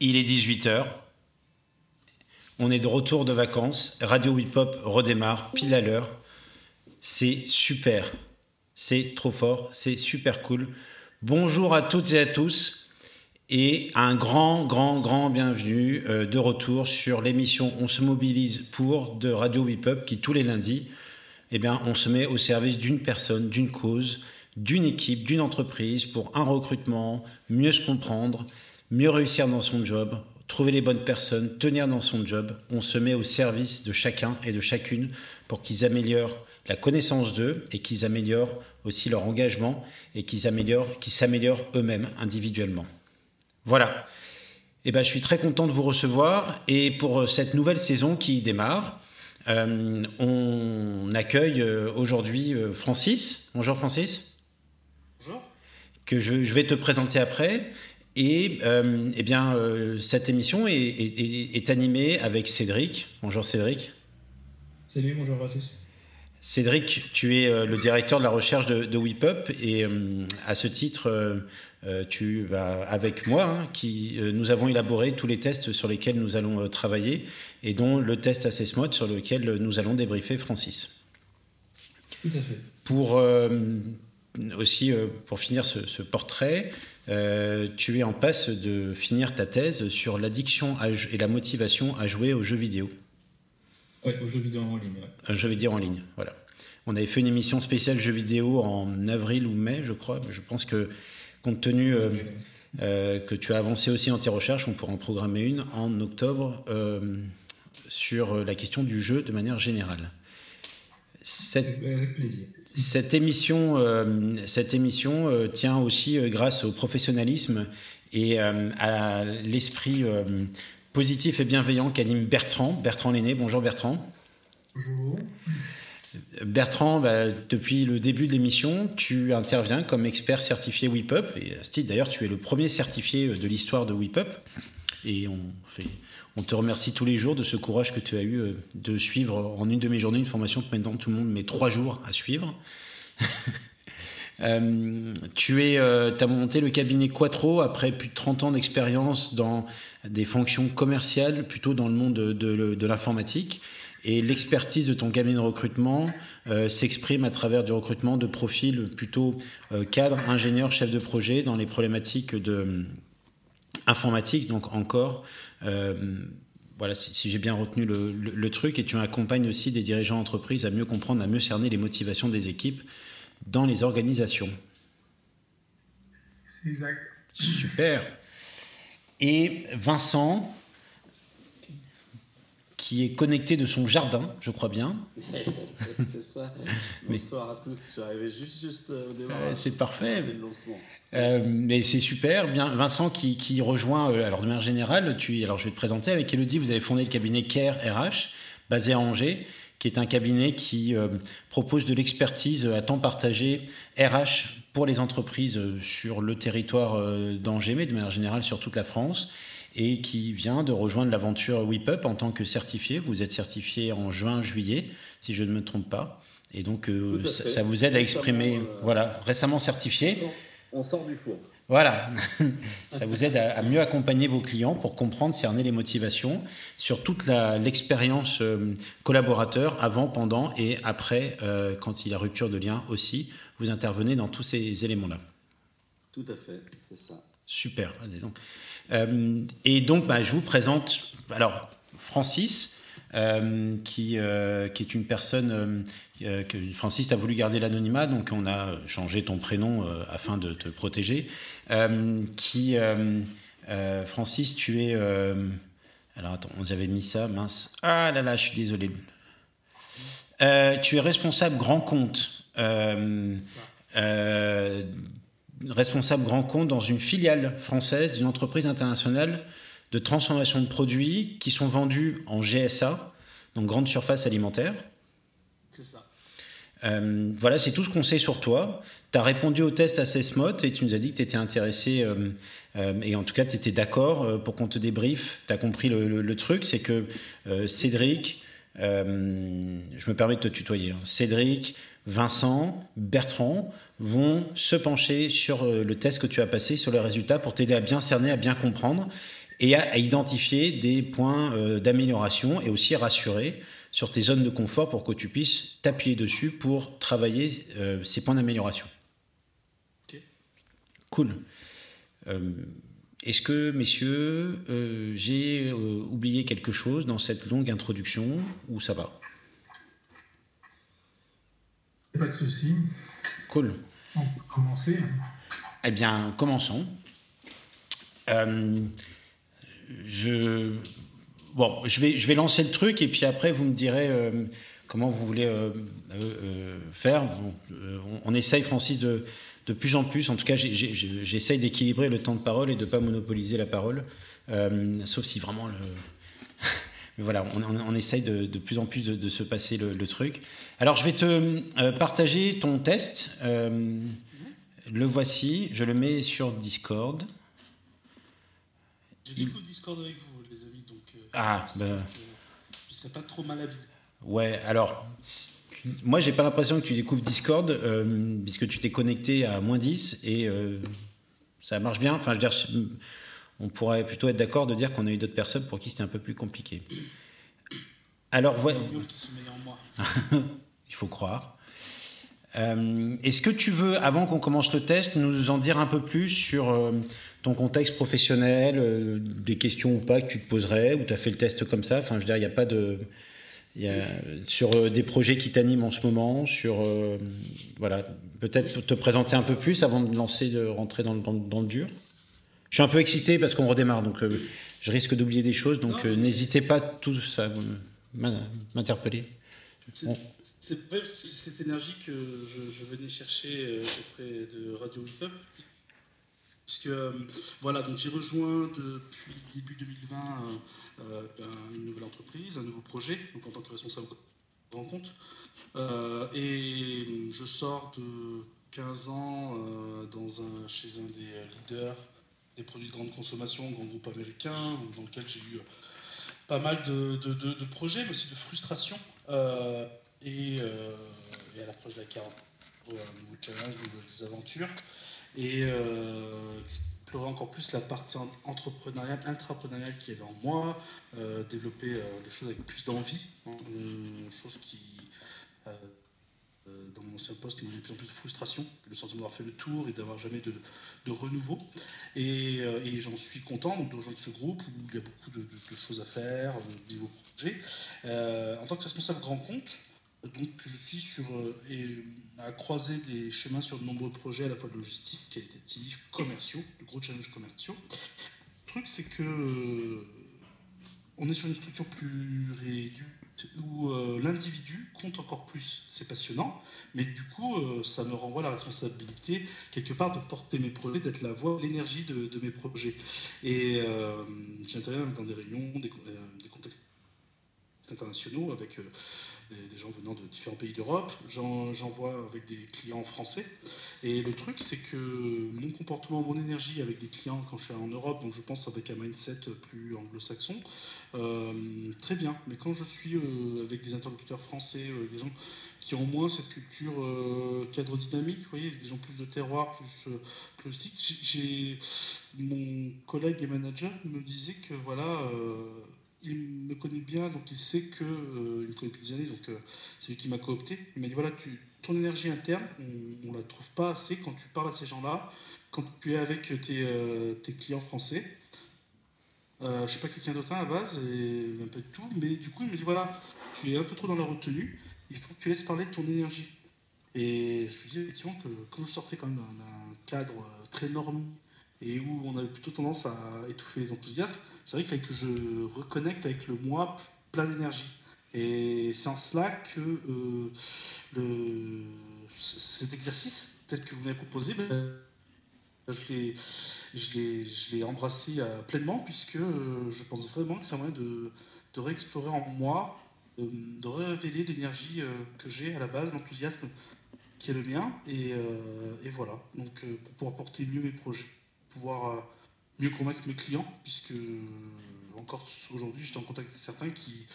Il est 18h. On est de retour de vacances. Radio Hip Hop redémarre pile à l'heure. C'est super. C'est trop fort. C'est super cool. Bonjour à toutes et à tous. Et un grand, grand, grand bienvenue euh, de retour sur l'émission On se mobilise pour de Radio Hip Hop qui, tous les lundis, eh bien, on se met au service d'une personne, d'une cause, d'une équipe, d'une entreprise pour un recrutement, mieux se comprendre mieux réussir dans son job, trouver les bonnes personnes, tenir dans son job. On se met au service de chacun et de chacune pour qu'ils améliorent la connaissance d'eux et qu'ils améliorent aussi leur engagement et qu'ils améliorent, qu'ils s'améliorent eux-mêmes individuellement. Voilà. Eh ben, je suis très content de vous recevoir et pour cette nouvelle saison qui démarre, euh, on accueille euh, aujourd'hui euh, Francis. Bonjour Francis. Que je, je vais te présenter après. Et euh, eh bien, euh, cette émission est, animée avec Cédric. Bonjour Cédric. Salut, bonjour à tous. Cédric, tu es euh, le directeur de la recherche de, de WIPUP et à ce titre, tu vas avec moi, hein, qui nous avons élaboré tous les tests sur lesquels nous allons travailler et dont le test Assessmode sur lequel nous allons débriefer Francis. Tout à fait. Pour aussi, pour finir ce, ce portrait, euh, tu es en passe de finir ta thèse sur l'addiction et la motivation à jouer aux jeux vidéo. Oui, aux jeux vidéo en ligne. Un jeu vidéo en ligne, voilà. On avait fait une émission spéciale jeux vidéo en avril ou mai, je crois. Je pense que, compte tenu euh, euh, que tu as avancé aussi dans tes recherches, on pourra en programmer une en octobre sur la question du jeu de manière générale. Cette... Avec plaisir. Cette émission, euh, cette émission euh, tient aussi euh, grâce au professionnalisme et à l'esprit positif et bienveillant qu'anime Bertrand, Bertrand Lenné. Bonjour Bertrand. Bonjour. Bertrand, bah, depuis le début de l'émission, tu interviens comme expert certifié WIPUP. Et à ce titre, d'ailleurs, tu es le premier certifié de l'histoire de WIPUP. Et on, fait, on te remercie tous les jours de ce courage que tu as eu de suivre en une demi-journée une formation que maintenant tout le monde met trois jours à suivre. Euh, tu euh, as monté le cabinet Quattro après plus de 30 ans d'expérience dans des fonctions commerciales, plutôt dans le monde de, l'informatique. Et l'expertise de ton cabinet de recrutement euh, s'exprime à travers du recrutement de profils plutôt cadre, ingénieur, chef de projet dans les problématiques de informatique, donc encore. Voilà, si, j'ai bien retenu le, le, truc, et tu accompagnes aussi des dirigeants d'entreprise à mieux comprendre, à mieux cerner les motivations des équipes dans les organisations. C'est exact. Super. Et Vincent, qui est connecté de son jardin, je crois bien. c'est ça. Bonsoir à tous. Je suis arrivé juste, juste euh, au démarrage. c'est parfait. Euh, mais c'est super. Bien, Vincent qui, qui rejoint, euh, alors de manière générale, tu, alors je vais te présenter avec Elodie, vous avez fondé le cabinet CARE RH, basé à Angers qui est un cabinet qui propose de l'expertise à temps partagé RH pour les entreprises sur le territoire d'Angers, mais de manière générale sur toute la France, et qui vient de rejoindre l'aventure WIPUP en tant que certifié. Vous êtes certifié en juin-juillet, si je ne me trompe pas. Et donc, ça, vous aide à exprimer, voilà, récemment certifié. On sort du four. Voilà, ça vous aide à, mieux accompagner vos clients pour comprendre, cerner les motivations sur toute l'expérience euh, collaborateur avant, pendant et après, euh, quand il y a rupture de lien aussi. Vous intervenez dans tous ces éléments-là. Tout à fait, c'est ça. Super. Donc. Euh, et donc, bah, je vous présente, alors, Francis, qui, qui est une personne euh, que Francis a voulu garder l'anonymat, donc on a changé ton prénom euh, afin de te protéger. Euh, qui, Francis, tu es. alors attends, j'avais mis ça, mince. Ah là là, je suis désolé. tu es responsable grand compte. Responsable grand compte dans une filiale française d'une entreprise internationale de transformation de produits qui sont vendus en GSA, donc grande surface alimentaire. Euh, voilà, c'est tout ce qu'on sait sur toi. Tu as répondu au test Assessmod et tu nous as dit que tu étais intéressé, euh, euh, et en tout cas tu étais d'accord pour qu'on te débriefe. Tu as compris le, truc, c'est que Cédric, je me permets de te tutoyer, hein. Cédric, Vincent, Bertrand vont se pencher sur le test que tu as passé, sur les résultats, pour t'aider à bien cerner, à bien comprendre et à, identifier des points d'amélioration et aussi rassurer sur tes zones de confort pour que tu puisses t'appuyer dessus pour travailler ces points d'amélioration. Cool. Est-ce que, messieurs, euh, j'ai euh, oublié quelque chose dans cette longue introduction ou ça va? Pas de souci. Cool. On peut commencer. Eh bien, commençons. Euh, je, bon, je, vais, je vais lancer le truc et puis après, vous me direz comment vous voulez faire. on, essaye, Francis, de de plus en plus, en tout cas, j'essaye d'équilibrer le temps de parole et de ne pas monopoliser la parole, euh, sauf si vraiment le... Mais voilà, on, essaye de, plus en plus de, se passer le, truc. Alors, je vais te euh, partager ton test. Euh, le voici, je le mets sur Discord. J'ai beaucoup de Discord avec vous, les amis, donc ah, bah... je ne serais pas trop mal à. Ouais, alors, moi, j'ai pas l'impression que tu découvres Discord, euh, puisque tu t'es connecté à moins 10 et euh, ça marche bien. Enfin, je veux dire, on pourrait plutôt être d'accord de dire qu'on a eu d'autres personnes pour qui c'était un peu plus compliqué. Alors, voilà. Il faut croire. Euh, est-ce que tu veux, avant qu'on commence le test, nous en dire un peu plus sur ton contexte professionnel, des questions ou pas que tu te poserais, ou tu as fait le test comme ça? Enfin, je veux dire, il n'y a pas de. Il y a, sur euh, des projets qui t'animent en ce moment, sur euh, voilà, peut-être te présenter un peu plus avant de lancer, de rentrer dans, dans, le dur? Je suis un peu excité parce qu'on redémarre, donc euh, je risque d'oublier des choses, donc n'hésitez pas tous à m'interpeller. C'est cette énergie que je, venais chercher auprès de Radio Hip puisque voilà, donc j'ai rejoint depuis début 2020 euh, une nouvelle entreprise, un nouveau projet, donc en tant que responsable de rencontre. Euh, et je sors de 15 ans euh, dans un, chez un des leaders des produits de grande consommation, grand groupe américain, dans lequel j'ai eu pas mal de, projets, mais aussi de frustration. et, et, à l'approche de la 40, un nouveau challenge, de nouvelles aventures. Et encore plus la partie entrepreneuriale, intrapreneuriale qui est en moi, euh, développer euh, les choses avec plus d'envie, hein, chose qui, euh, dans mon ancien poste, me de plus en plus de frustration, le sentiment d'avoir fait le tour et d'avoir jamais de, renouveau. Et, j'en suis content de rejoindre ce groupe où il y a beaucoup de, choses à faire, de nouveaux projets. en tant que responsable grand compte, donc je suis sur euh, et à croiser des chemins sur de nombreux projets à la fois de logistique, commerciaux, de gros challenges commerciaux. Le truc c'est que euh, on est sur une structure plus réduite où euh, l'individu compte encore plus. C'est passionnant, mais du coup, ça me renvoie la responsabilité, quelque part, de porter mes projets, d'être la voix, l'énergie de, mes projets. Et j'interviens dans des réunions, des contextes internationaux avec des, gens venant de différents pays d'Europe, j'en vois avec des clients français. Et le truc, c'est que mon comportement, mon énergie avec des clients quand je suis en Europe, donc je pense avec un mindset plus anglo-saxon, euh, très bien. Mais quand je suis euh, avec des interlocuteurs français, euh, des gens qui ont moins cette culture cadre dynamique, vous voyez, des gens plus de terroir, plus, plus j'ai mon collègue et manager me disait que voilà il me connaît bien, donc il sait que. Euh, il me connaît depuis des années, donc euh, c'est lui qui m'a coopté. Il m'a dit voilà, tu, ton énergie interne, on ne la trouve pas assez quand tu parles à ces gens-là, quand tu es avec tes, euh, clients français. je ne suis pas quelqu'un d'autre à la base, et un peu de tout, mais du coup, il me dit voilà, tu es un peu trop dans la retenue, il faut que tu laisses parler de ton énergie. Et je me dis effectivement que quand je sortais quand même d'un cadre très normal et où on avait plutôt tendance à étouffer les enthousiasmes, c'est vrai que je reconnecte avec le moi plein d'énergie. Et c'est en cela que euh, cet exercice, tel que vous m'avez proposé, ben, je l'ai embrassé euh, pleinement, puisque euh, je pense vraiment que c'est un moyen de, de réexplorer en moi, de révéler l'énergie que j'ai à la base, l'enthousiasme qui est le mien, et, et voilà, donc pour pouvoir porter mieux mes projets pouvoir euh, mieux convaincre mes clients, puisque euh, encore aujourd'hui, j'étais en contact avec certains qui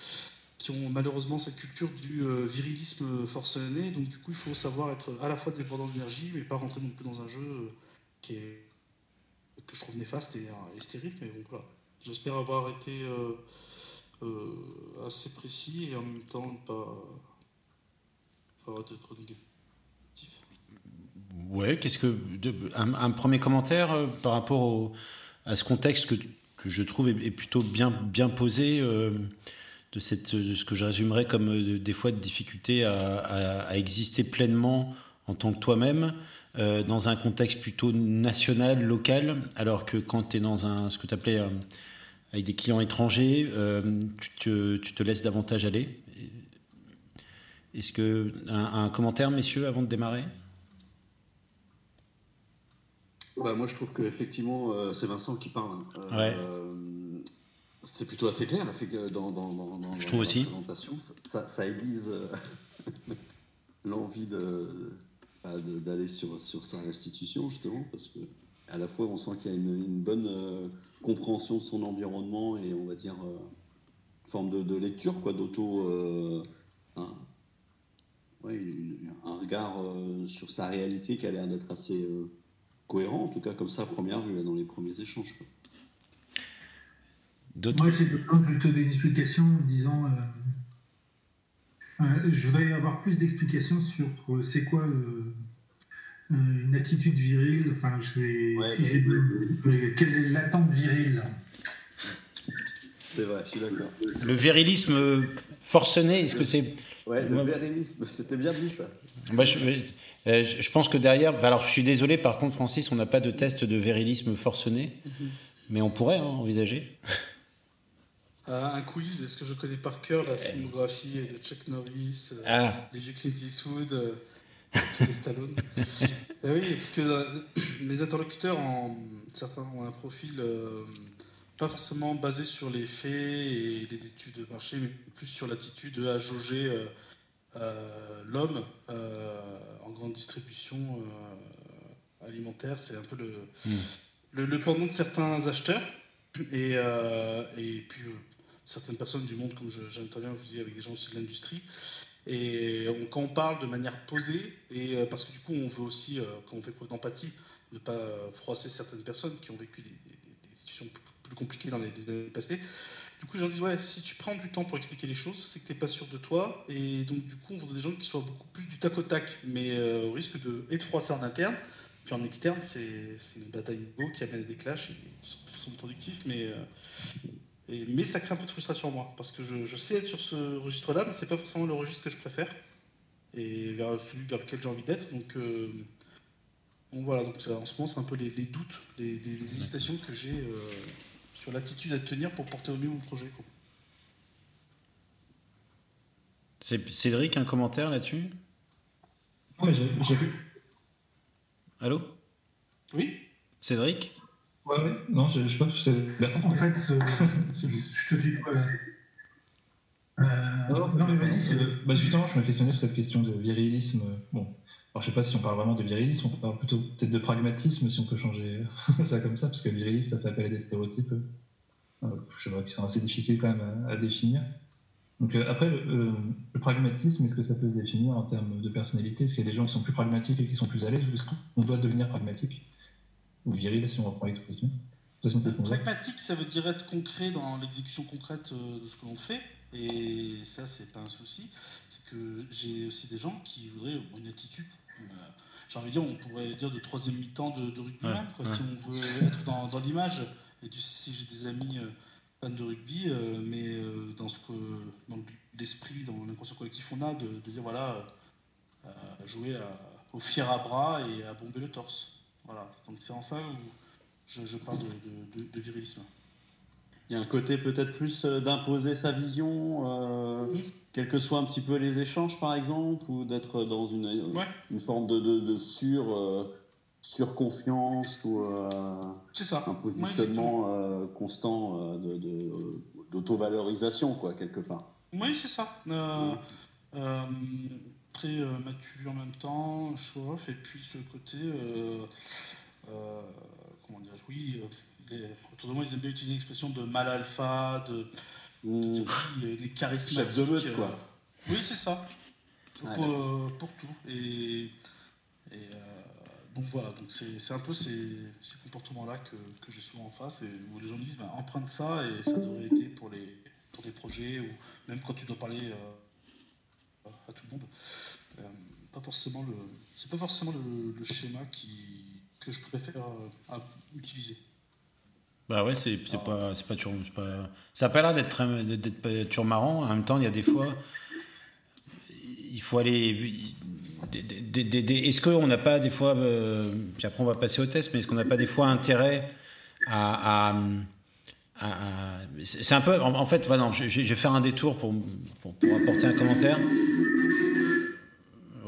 qui ont malheureusement cette culture du euh, virilisme forcené. Donc du coup, il faut savoir être à la fois dépendant d'énergie, mais pas rentrer non plus dans un jeu qui est que je trouve néfaste et, et stérile. Mais bon, voilà. J'espère avoir été assez précis et en même temps ne pas avoir de trop négatif. Ouais, qu'est-ce que un, premier commentaire par rapport à ce contexte que, que je trouve est, plutôt bien bien posé de, cette, de ce que je résumerais comme euh, des fois de difficulté à, exister pleinement en tant que toi-même euh, dans un contexte plutôt national, local, alors que quand tu es dans un, ce que tu appelais euh, avec des clients étrangers, tu, te, tu, te, laisses davantage aller. Est-ce que un, commentaire, messieurs, avant de démarrer? Bah, Moi, je trouve qu'effectivement, c'est Vincent qui parle. Hein. ouais. C'est plutôt assez clair, dans, dans, dans, dans la présentation, ça, ça aiguise euh, l'envie bah, de, d'aller sur, sur sa restitution, justement, parce que à la fois on sent qu'il y a une, bonne euh, compréhension de son environnement et on va dire euh, forme de, lecture, quoi, d'auto. un regard sur sa réalité qui a l'air d'être assez cohérent, en tout cas comme ça à première vue, dans les premiers échanges. Moi, j'ai besoin plutôt d'une explication en disant euh, euh, je voudrais avoir plus d'explications sur euh, c'est quoi une attitude virile. Enfin, je vais, si j'ai quelle est l'attente virile? C'est vrai, je suis d'accord. Le virilisme forcené, est-ce que c'est. Ouais, le virilisme, c'était bien dit ça. Moi, je, je, pense que derrière. Alors, je suis désolé, par contre, Francis, on n'a pas de test de virilisme forcené, mhm. mais on pourrait hein, envisager. Euh, un quiz, est-ce que je connais par cœur la filmographie de Chuck Norris, euh, ah. les Clint Eastwood, euh, les Stallone Oui, parce que les interlocuteurs, en, certains ont un profil pas forcément basé sur les faits et les études de marché, mais plus sur l'attitude à jauger l'homme en grande distribution alimentaire. C'est un peu le, hmm. le, le, pendant de certains acheteurs. Et, et puis certaines personnes du monde, comme j'interviens, je vous dis, avec des gens aussi de l'industrie. Et quand on parle de manière posée, et euh, parce que du coup, on veut aussi, euh, quand on fait preuve d'empathie, ne pas froisser certaines personnes qui ont vécu des, situations plus compliquées dans les, années passées. Du coup, les gens disent, ouais, si tu prends du temps pour expliquer les choses, c'est que tu n'es pas sûr de toi. Et donc, du coup, on veut des gens qui soient beaucoup plus du tac au tac, mais euh, au risque de être froisser en interne. Puis en externe, c'est une bataille beau qui amène des clashs, ils sont, sont productifs, mais mais ça crée un peu de frustration en moi, parce que je, sais être sur ce registre-là, mais c'est pas forcément le registre que je préfère, et vers celui vers lequel j'ai envie d'être. Donc, euh, voilà, donc en ce moment, c'est un peu les, doutes, les, hésitations que j'ai euh, sur l'attitude à tenir pour porter au mieux mon projet. C'est Cédric, un commentaire là-dessus? Oui, j'ai vu. Allô? Oui? Cédric? Ouais, ouais, non, je, je sais pas, c'est Bertrand. En fait, je te dis. Euh, non, mais vas-y. Bah, justement, je me questionnais sur cette question de virilisme. Bon, alors je sais pas si on parle vraiment de virilisme, on parle plutôt peut-être de pragmatisme, si on peut changer ça comme ça, parce que virilisme, ça fait appel à des stéréotypes, euh, je sais pas, qui sont assez difficiles quand même à, définir. Donc euh, après, le, le pragmatisme, est-ce que ça peut se définir en termes de personnalité? Est-ce qu'il y a des gens qui sont plus pragmatiques et qui sont plus à l'aise, ou est-ce qu'on doit devenir pragmatique ou viril si on reprend l'expression? Pragmatique, ça veut dire être concret dans l'exécution concrète euh, de ce que l'on fait. Et ça, c'est pas un souci. C'est que j'ai aussi des gens qui voudraient une attitude. Euh, j'ai envie de dire, on pourrait dire de troisième mi-temps de, de rugby même, Si on veut être dans, dans l'image. Et sais, j'ai des amis euh, fans de rugby, mais dans ce que, dans l'esprit, dans l'inconscient collectif, on a de, dire voilà, jouer au fier à bras et à bomber le torse. Voilà, donc c'est en ça où je, parle de, virilisme. Il y a un côté peut-être plus euh, d'imposer sa vision, euh, quels que soient un petit peu les échanges par exemple, ou d'être dans une, une forme de, sur, euh, surconfiance ou ça. un positionnement constant d'auto-valorisation, quoi, quelque part. Oui, c'est ça. très mature en même temps, show-off, et puis ce côté euh, comment dire, oui, euh, autour de moi, ils aiment bien utiliser l'expression de mal alpha, de, Mmh. Les charismatiques. Chef de meute, quoi. oui, c'est ça. Pour, pour, tout. Et, et donc voilà, donc c'est un peu ces, ces comportements-là que, que j'ai souvent en face, et où les gens disent bah, emprunte ça et ça devrait aider pour, les, pour des projets, ou même quand tu dois parler à tout le monde. Euh, pas forcément le, c'est pas forcément le, schéma qui, que je préfère euh, utiliser. Bah ouais, c'est ah. pas, pas toujours. Pas, ça n'a pas l'air d'être toujours marrant. En même temps, il y a des fois. Il faut aller. Est-ce qu'on n'a pas des fois. Euh, puis après, on va passer au test, mais est-ce qu'on n'a pas des fois intérêt à. c'est un peu. En, fait, voilà, je, je, vais faire un détour pour, pour, apporter un commentaire.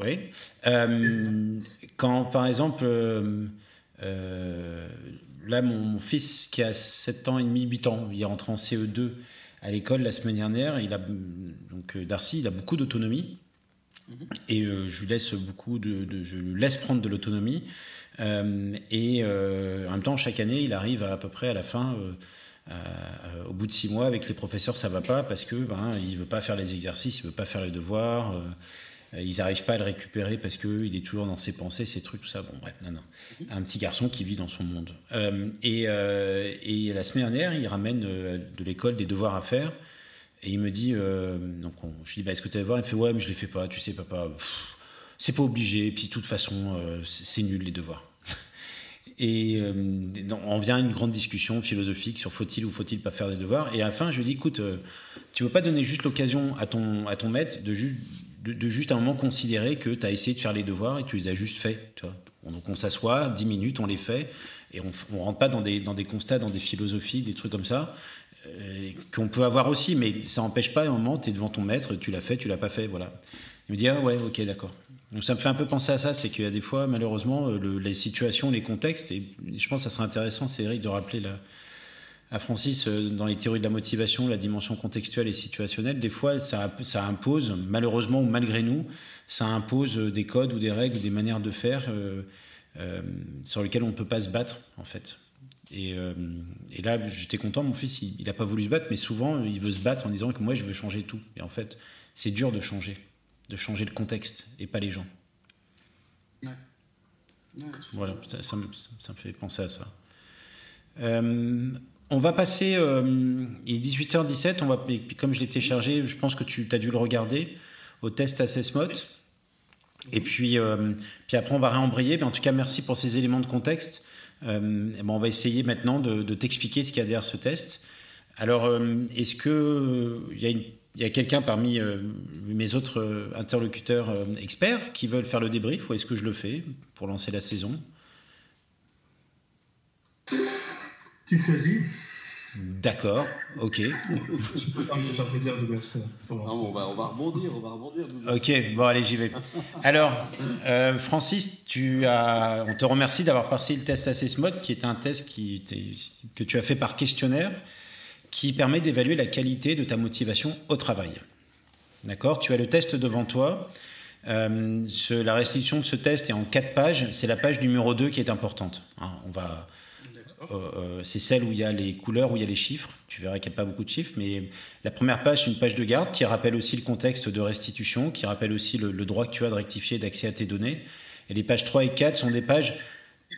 Oui. Euh, quand, par exemple, euh, euh, là, mon, fils qui a 7 ans et demi, 8 ans, il est rentré en CE2 à l'école la semaine dernière. Il a, donc, Darcy, il a beaucoup d'autonomie. Et je lui laisse beaucoup de, je lui laisse prendre de l'autonomie. et en même temps, chaque année, il arrive à, peu près à la fin. au bout de six mois, avec les professeurs, ça va pas parce que ben, il veut pas faire les exercices, il veut pas faire les devoirs. Euh, ils n'arrivent pas à le récupérer parce qu'il est toujours dans ses pensées, ses trucs, tout ça. Bon, bref, non, non. Un petit garçon qui vit dans son monde. Euh, et, euh, et, la semaine dernière, il ramène de l'école des devoirs à faire. Et il me dit, donc je lui dis, bah, est-ce que tu as devoirs Il me fait, ouais, mais je les fais pas, tu sais, papa, c'est pas obligé. Puis, de toute façon, c'est nul les devoirs. Et on vient à une grande discussion philosophique sur faut-il ou faut-il pas faire des devoirs? Et à la fin, je lui dis, écoute, tu veux pas donner juste l'occasion à ton, à ton maître de juste juste un moment considérer que tu as essayé de faire les devoirs et tu les as juste faits. Donc on s'assoit, 10 minutes, on les fait, et on ne rentre pas dans des, dans des constats, dans des philosophies, des trucs comme ça, euh, qu'on peut avoir aussi, mais ça n'empêche pas, à un moment, tu es devant ton maître, tu l'as fait, tu l'as pas fait, voilà. Il me dit, ah ouais, ok, d'accord. Donc ça me fait un peu penser à ça, c'est qu'il y a des fois, malheureusement, le, les situations, les contextes, et je pense que ça serait intéressant, c'est Eric, de rappeler à Francis, euh, dans les théories de la motivation, la dimension contextuelle et situationnelle, des fois, ça, impose, malheureusement ou malgré nous, ça impose des codes ou des règles, des manières de faire euh, euh, sur lesquelles on ne peut pas se battre, en fait. Et, et là, j'étais content, mon fils, il n'a pas voulu se battre, mais souvent, il veut se battre en disant que moi, je veux changer tout. Et en fait, c'est dur de changer, de changer le contexte et pas les gens. voilà, ça, ça, me, ça, me, fait penser à ça. On va passer, euh, il est 18h17, on va, comme je l'ai téléchargé, je pense que tu as dû le regarder, au test Assessmod. Et puis, euh, puis après, on va réembrayer. Mais en tout cas, merci pour ces éléments de contexte. Euh, ben, on va essayer maintenant de, t'expliquer ce qu'il y a derrière ce test. Alors, est-ce qu'il y a, quelqu'un parmi mes autres interlocuteurs experts qui veulent faire le débrief ou est-ce que je le fais pour lancer la saison? Tu choisis. D'accord, ok. on, va, rebondir, on va rebondir. Ok, bon allez, j'y vais. Alors, euh, Francis, tu as, on te remercie d'avoir passé le test AssessMod, qui est un test qui que tu as fait par questionnaire, qui permet d'évaluer la qualité de ta motivation au travail. D'accord Tu as le test devant toi. Euh, la restitution de ce test est en quatre pages. C'est la page numéro 2 qui est importante. Hein, on va euh, euh, c'est celle où il y a les couleurs, où il y a les chiffres. Tu verras qu'il n'y a pas beaucoup de chiffres, mais la première page, c'est une page de garde qui rappelle aussi le contexte de restitution, qui rappelle aussi le, droit que tu as de rectifier d'accès à tes données. Et les pages 3 et 4 sont des pages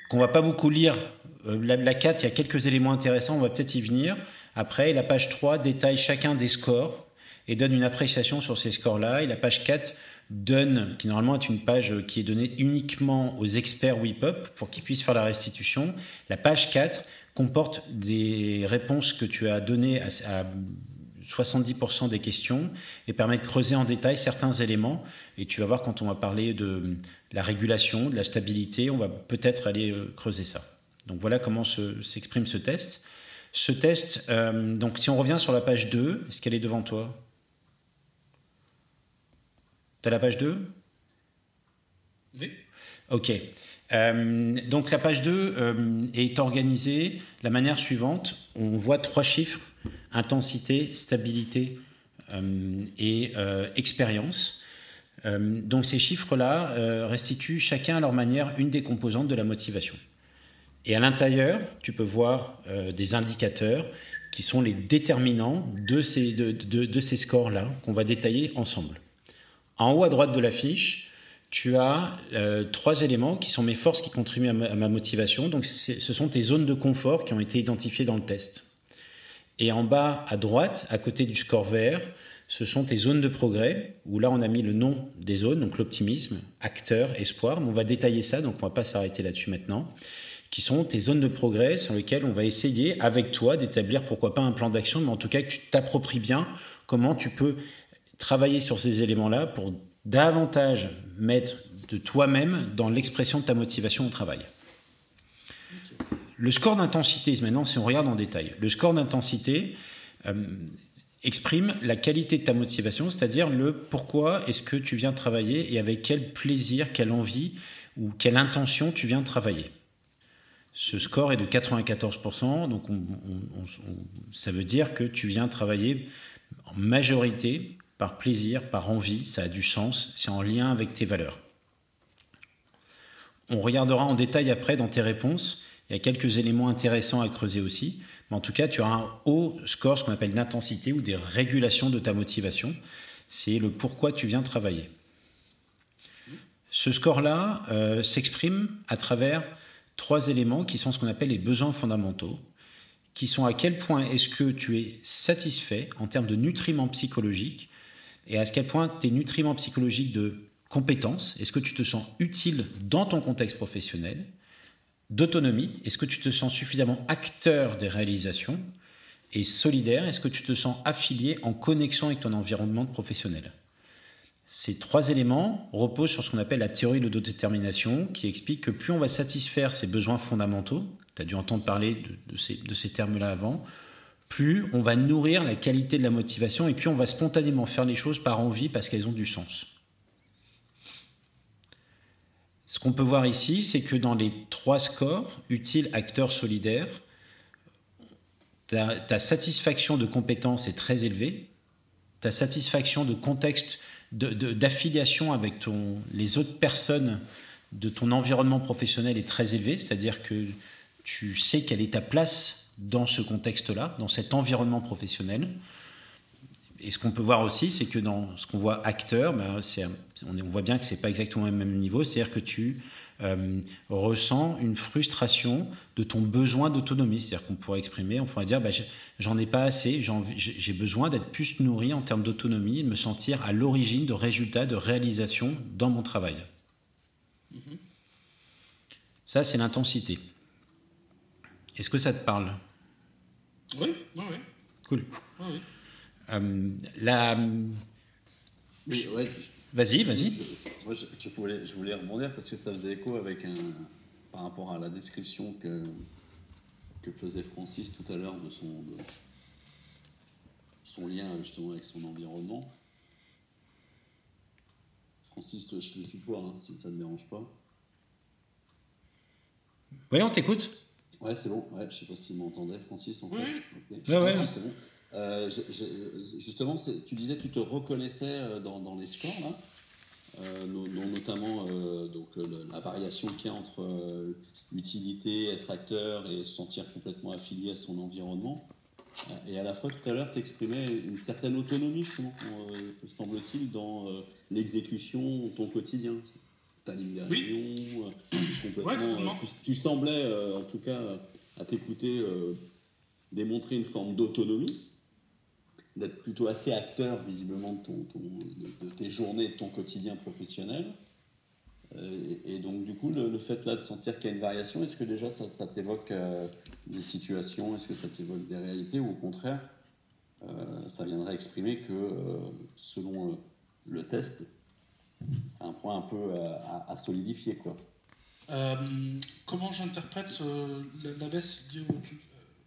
qu'on va pas beaucoup lire. Euh, la, la 4, il y a quelques éléments intéressants, on va peut-être y venir. Après, la page 3 détaille chacun des scores et donne une appréciation sur ces scores-là. Et la page 4 donne, qui normalement est une page qui est donnée uniquement aux experts WIPOP pour qu'ils puissent faire la restitution. La page 4 comporte des réponses que tu as données à, 70% des questions et permet de creuser en détail certains éléments. Et tu vas voir quand on va parler de la régulation, de la stabilité, on va peut-être aller euh, creuser ça. Donc voilà comment s'exprime ce test. Ce test, euh, donc si on revient sur la page 2, est-ce qu'elle est devant toi? Tu as la page 2 Oui. Ok. Euh, donc la page 2 euh, est organisée de la manière suivante. On voit trois chiffres, intensité, stabilité euh, et expérience. donc ces chiffres-là restituent chacun à leur manière une des composantes de la motivation. Et à l'intérieur, tu peux voir des indicateurs qui sont les déterminants de ces, de, ces scores-là qu'on va détailler ensemble. En haut à droite de la fiche, tu as euh, trois éléments qui sont mes forces qui contribuent à ma, motivation. Donc, ce sont tes zones de confort qui ont été identifiées dans le test. Et en bas à droite, à côté du score vert, ce sont tes zones de progrès, où là on a mis le nom des zones, donc l'optimisme, acteur, espoir, mais on va détailler ça, donc on va pas s'arrêter là-dessus maintenant, qui sont tes zones de progrès sur lesquelles on va essayer avec toi d'établir pourquoi pas un plan d'action, mais en tout cas que tu t'appropries bien comment tu peux travailler sur ces éléments-là pour davantage mettre de toi-même dans l'expression de ta motivation au travail. Le score d'intensité, maintenant si on regarde en détail, le score d'intensité, euh, exprime la qualité de ta motivation, c'est-à-dire le pourquoi est-ce que tu viens travailler et avec quel plaisir, quelle envie ou quelle intention tu viens travailler. Ce score est de 94%, donc ça veut dire que tu viens travailler en majorité par plaisir, par envie, ça a du sens, c'est en lien avec tes valeurs. On regardera en détail après dans tes réponses, il y a quelques éléments intéressants à creuser aussi en tout cas, tu as un haut score, ce qu'on appelle l'intensité ou des régulations de ta motivation. C'est le pourquoi tu viens travailler. Ce score-là euh, s'exprime à travers trois éléments qui sont ce qu'on appelle les besoins fondamentaux, qui sont à quel point est-ce que tu es satisfait en termes de nutriments psychologiques et à quel point tes nutriments psychologiques de compétences, est-ce que tu te sens utile dans ton contexte professionnel d'autonomie Est-ce que tu te sens suffisamment acteur des réalisations Et solidaire, est-ce que tu te sens affilié en connexion avec ton environnement professionnel? Ces trois éléments reposent sur ce qu'on appelle la théorie de l'autodétermination, qui explique que plus on va satisfaire ses besoins fondamentaux, tu as dû entendre parler de, ces, de ces termes-là avant, plus on va nourrir la qualité de la motivation et puis on va spontanément faire les choses par envie parce qu'elles ont du sens. Ce qu'on peut voir ici, c'est que dans les trois scores, utile, acteur, solidaire, ta, satisfaction de compétence est très élevée, ta satisfaction de contexte, d'affiliation avec les autres personnes de ton environnement professionnel est très élevée, c'est-à-dire que tu sais quelle est ta place dans ce contexte-là, dans cet environnement professionnel et ce qu'on peut voir aussi, c'est que dans ce qu'on voit acteur, ben, on, voit bien que c'est pas exactement au même niveau. C'est-à-dire que tu euh, ressens une frustration de ton besoin d'autonomie. C'est-à-dire qu'on pourrait exprimer, on pourrait dire, ben, j'en ai pas assez, j'ai besoin d'être plus nourri en termes d'autonomie, de me sentir à l'origine de résultats, de réalisations dans mon travail. Mm-hmm. Ça, c'est l'intensité. Est-ce que ça te parle? Oui, oui, oui. Cool. Oui. Euh, la... vas-y, vas-y. Moi, je, voulais, je, voulais, rebondir parce que ça faisait écho avec un, par rapport à la description que, que faisait Francis tout à l'heure de son, son lien justement avec son environnement. Francis, je te tutoie hein, si ça ne dérange pas. Oui, on t'écoute. Ouais, c'est bon. Ouais, je sais pas s'il m'entendait, Francis. En fait. Oui. Ouais, c'est bon. Euh, justement, tu disais que tu te reconnaissais euh, dans, les scores, là, euh, notamment donc, la variation qu'il y a entre utilité, être acteur et se sentir complètement affilié à son environnement. Et à la fois, tout à l'heure, tu exprimais une certaine autonomie, semble-t-il, dans l'exécution de ton quotidien. Ta ligne oui. complètement. tu, semblais, en tout cas, à t'écouter, démontrer une forme d'autonomie d'être plutôt assez acteur visiblement de, ton, de, tes journées, de ton quotidien professionnel. Euh, et, donc du coup, le, fait là de sentir qu'il y a une variation, est-ce que déjà ça, t'évoque euh, des situations, est-ce que ça t'évoque des réalités, ou au contraire, euh, ça viendrait exprimer que selon le test, c'est un point un peu à, solidifier quoi. comment j'interprète la, baisse liée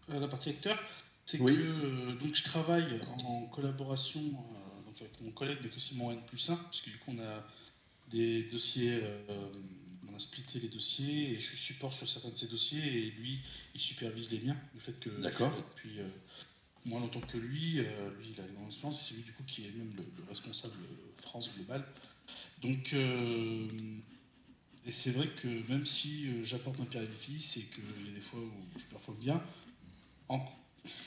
à la partie acteur c'est que euh, donc je travaille en collaboration euh, donc avec mon collègue, mais aussi mon N plus 1, parce que du coup on a des dossiers, euh, on a splitté les dossiers et je suis support sur certains de ces dossiers et lui il supervise les miens. Le fait que D'accord. depuis moins longtemps que lui, lui il a une expérience, c'est lui du coup qui est même le, responsable France global. Donc et c'est vrai que même si j'apporte un pierre édifice et qu'il y a des fois où je performe bien, en,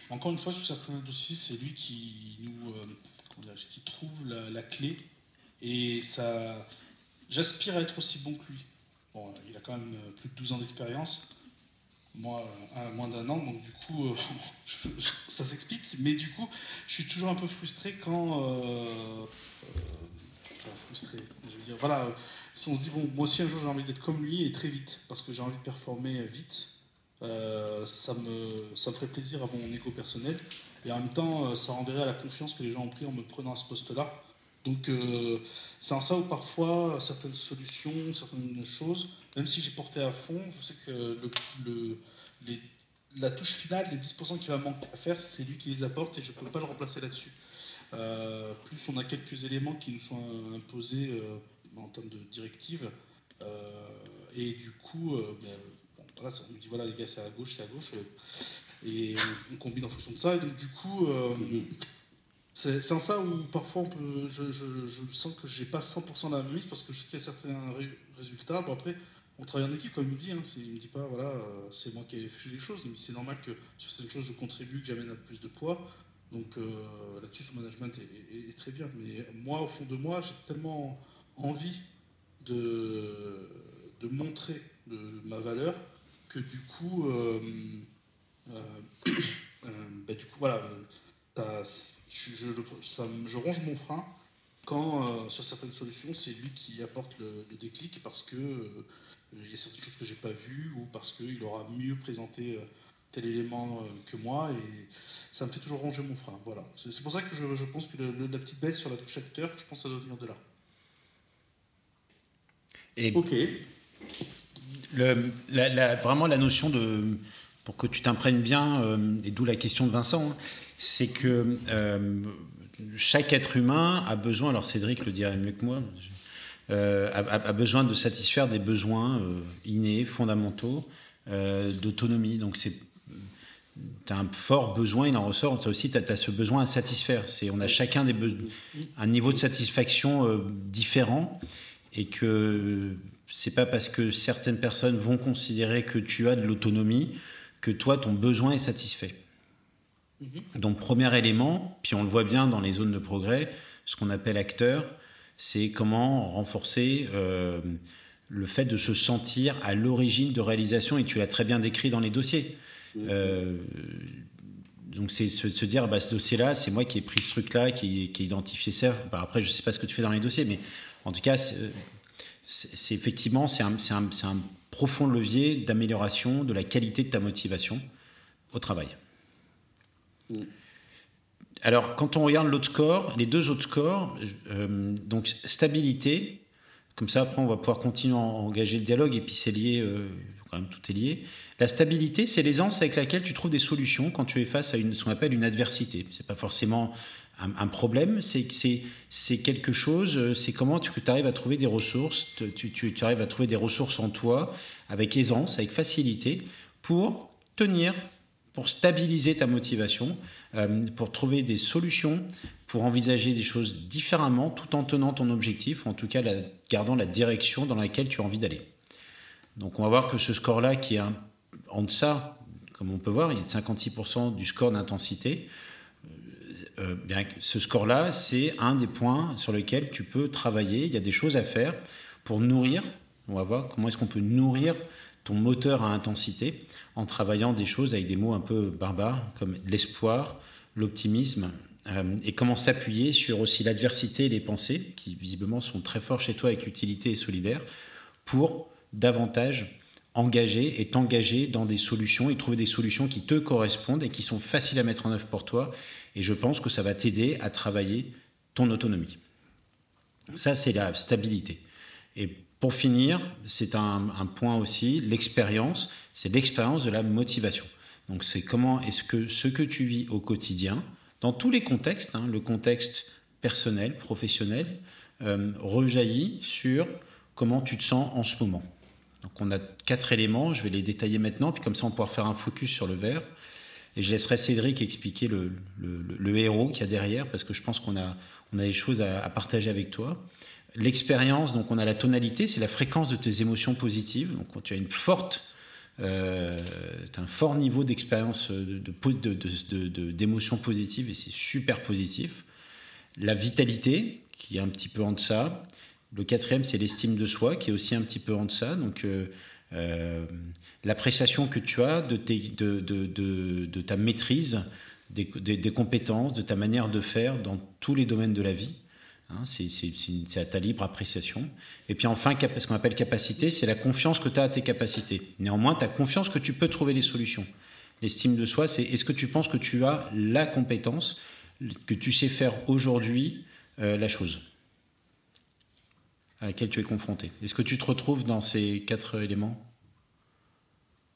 encore une fois, sur certains dossiers, c'est lui qui nous euh, qui trouve la, clé. Et ça, j'aspire à être aussi bon que lui. Bon, il a quand même plus de 12 ans d'expérience. Moi, moins d'un an, donc du coup, ça s'explique. Mais du coup, je suis toujours un peu frustré quand. Frustré. Je veux dire, voilà, si on se dit, bon, moi aussi un jour j'ai envie d'être comme lui et très vite, parce que j'ai envie de performer vite, euh, ça, me, ça me ferait plaisir à mon ego personnel. Et en même temps, euh, ça renverrait à la confiance que les gens ont pris en me prenant à ce poste-là. Donc euh, c'est en ça où parfois certaines solutions, certaines choses, même si j'ai porté à fond, je sais que la touche finale, les 10% qui va manquer à faire, c'est lui qui les apporte et je ne peux pas le remplacer là-dessus. Plus on a quelques éléments qui nous sont imposés en termes de directives, et du coup, ben, on me dit voilà les gars c'est à gauche, c'est à gauche, euh, et on, combine en fonction de ça. Et donc du coup, euh, c'est en ça où parfois je, sens que j'ai pas 100% la mise parce que je sais qu'il y a certains résultats. Après, on travaille en équipe comme il me dit. Hein, il me dit pas voilà euh, c'est moi qui ai fait les choses, mais c'est normal que sur certaines choses je contribue, que j'amène à plus de poids. Donc là-dessus, son management est, très bien. Mais moi, au fond de moi, j'ai tellement envie de, de montrer ma valeur que du coup, euh, euh, euh, bah, du coup voilà, je, ronge mon frein quand sur certaines solutions, c'est lui qui apporte le, déclic parce que il y a certaines choses que j'ai pas vues ou parce qu'il aura mieux présenté tel élément que moi et ça me fait toujours ronger mon frein. Voilà. C'est pour ça que je, pense que la petite baisse sur la touche acteur, je pense que ça doit venir de là. Et ok le, la, vraiment la notion de, pour que tu t'imprègnes bien, euh, et d'où la question de Vincent, hein, c'est que euh, chaque être humain a besoin, alors Cédric le dirait mieux que moi, euh, a, besoin de satisfaire des besoins innés, fondamentaux, d'autonomie. Donc c'est tu as un fort besoin, il en ressort, tu aussi, tu as, ce besoin à satisfaire. C'est, on a chacun des un niveau de satisfaction différent et que c'est pas parce que certaines personnes vont considérer que tu as de l'autonomie que toi, ton besoin est satisfait. Mhm. Donc, premier élément, puis on le voit bien dans les zones de progrès, ce qu'on appelle acteur, c'est comment renforcer euh, le fait de se sentir à l'origine de réalisation, et tu l'as très bien décrit dans les dossiers. Euh, donc c'est se, dire, bah, ce dossier-là, c'est moi qui ai pris ce truc-là, qui, qui ai identifié ça. Bah, après, je ne sais pas ce que tu fais dans les dossiers, mais en tout cas, c'est effectivement c'est un, un, profond levier d'amélioration de la qualité de ta motivation au travail. Mm. Alors, quand on regarde l'autre score, les deux autres scores, euh, donc stabilité, comme ça après on va pouvoir continuer à engager le dialogue et puis c'est lié, euh, quand même tout est lié. La stabilité, c'est l'aisance avec laquelle tu trouves des solutions quand tu es face à une, ce qu'on appelle une adversité. C'est pas forcément un, problème, c'est quelque chose, euh, c'est comment tu arrives à trouver des ressources, tu, arrives à trouver des ressources en toi avec aisance, avec facilité, pour tenir, pour stabiliser ta motivation, euh, pour trouver des solutions, pour envisager des choses différemment, tout en tenant ton objectif, ou en tout cas gardant la direction dans laquelle tu as envie d'aller. Donc on va voir que ce score-là, qui est en deçà, comme on peut voir, il y a 56% du score d'intensité. Euh, bien, ce score-là, c'est un des points sur lesquels tu peux travailler. Il y a des choses à faire pour nourrir. On va voir comment est-ce qu'on peut nourrir ton moteur à intensité en travaillant des choses avec des mots un peu barbares comme l'espoir, l'optimisme euh, et comment s'appuyer sur aussi l'adversité et les pensées qui visiblement sont très forts chez toi avec utilité et solidaire pour davantage engager et t'engager dans des solutions et trouver des solutions qui te correspondent et qui sont faciles à mettre en œuvre pour toi et je pense que ça va t'aider à travailler ton autonomie. Ça, c'est la stabilité. Et pour finir, c'est un, point aussi, l'expérience, c'est l'expérience de la motivation. Donc c'est comment est-ce que ce que tu vis au quotidien, dans tous les contextes, hein, le contexte personnel, professionnel, euh, rejaillit sur comment tu te sens en ce moment. Donc on a quatre éléments, je vais les détailler maintenant, puis comme ça on pourra faire un focus sur le verre. Et je laisserai Cédric expliquer le, le, héros qu'il y a derrière, parce que je pense qu'on a, on a des choses à, partager avec toi. L'expérience, donc on a la tonalité, c'est la fréquence de tes émotions positives. Donc quand tu as une forte euh, as un fort niveau d'expérience d'émotions de, de, positives et c'est super positif. La vitalité, qui est un petit peu en deçà. Le quatrième, c'est l'estime de soi, qui est aussi un petit peu en deçà. Donc, euh, euh, l'appréciation que tu as de, ta maîtrise, des, des, compétences, de ta manière de faire dans tous les domaines de la vie. Hein, c'est à ta libre appréciation. Et puis enfin, ce qu'on appelle capacité, c'est la confiance que tu as à tes capacités. Néanmoins, tu as confiance que tu peux trouver les solutions. L'estime de soi, c'est est-ce que tu penses que tu as la compétence, que tu sais faire aujourd'hui euh, la chose? À laquelle tu es confronté Est-ce que tu te retrouves dans ces quatre éléments?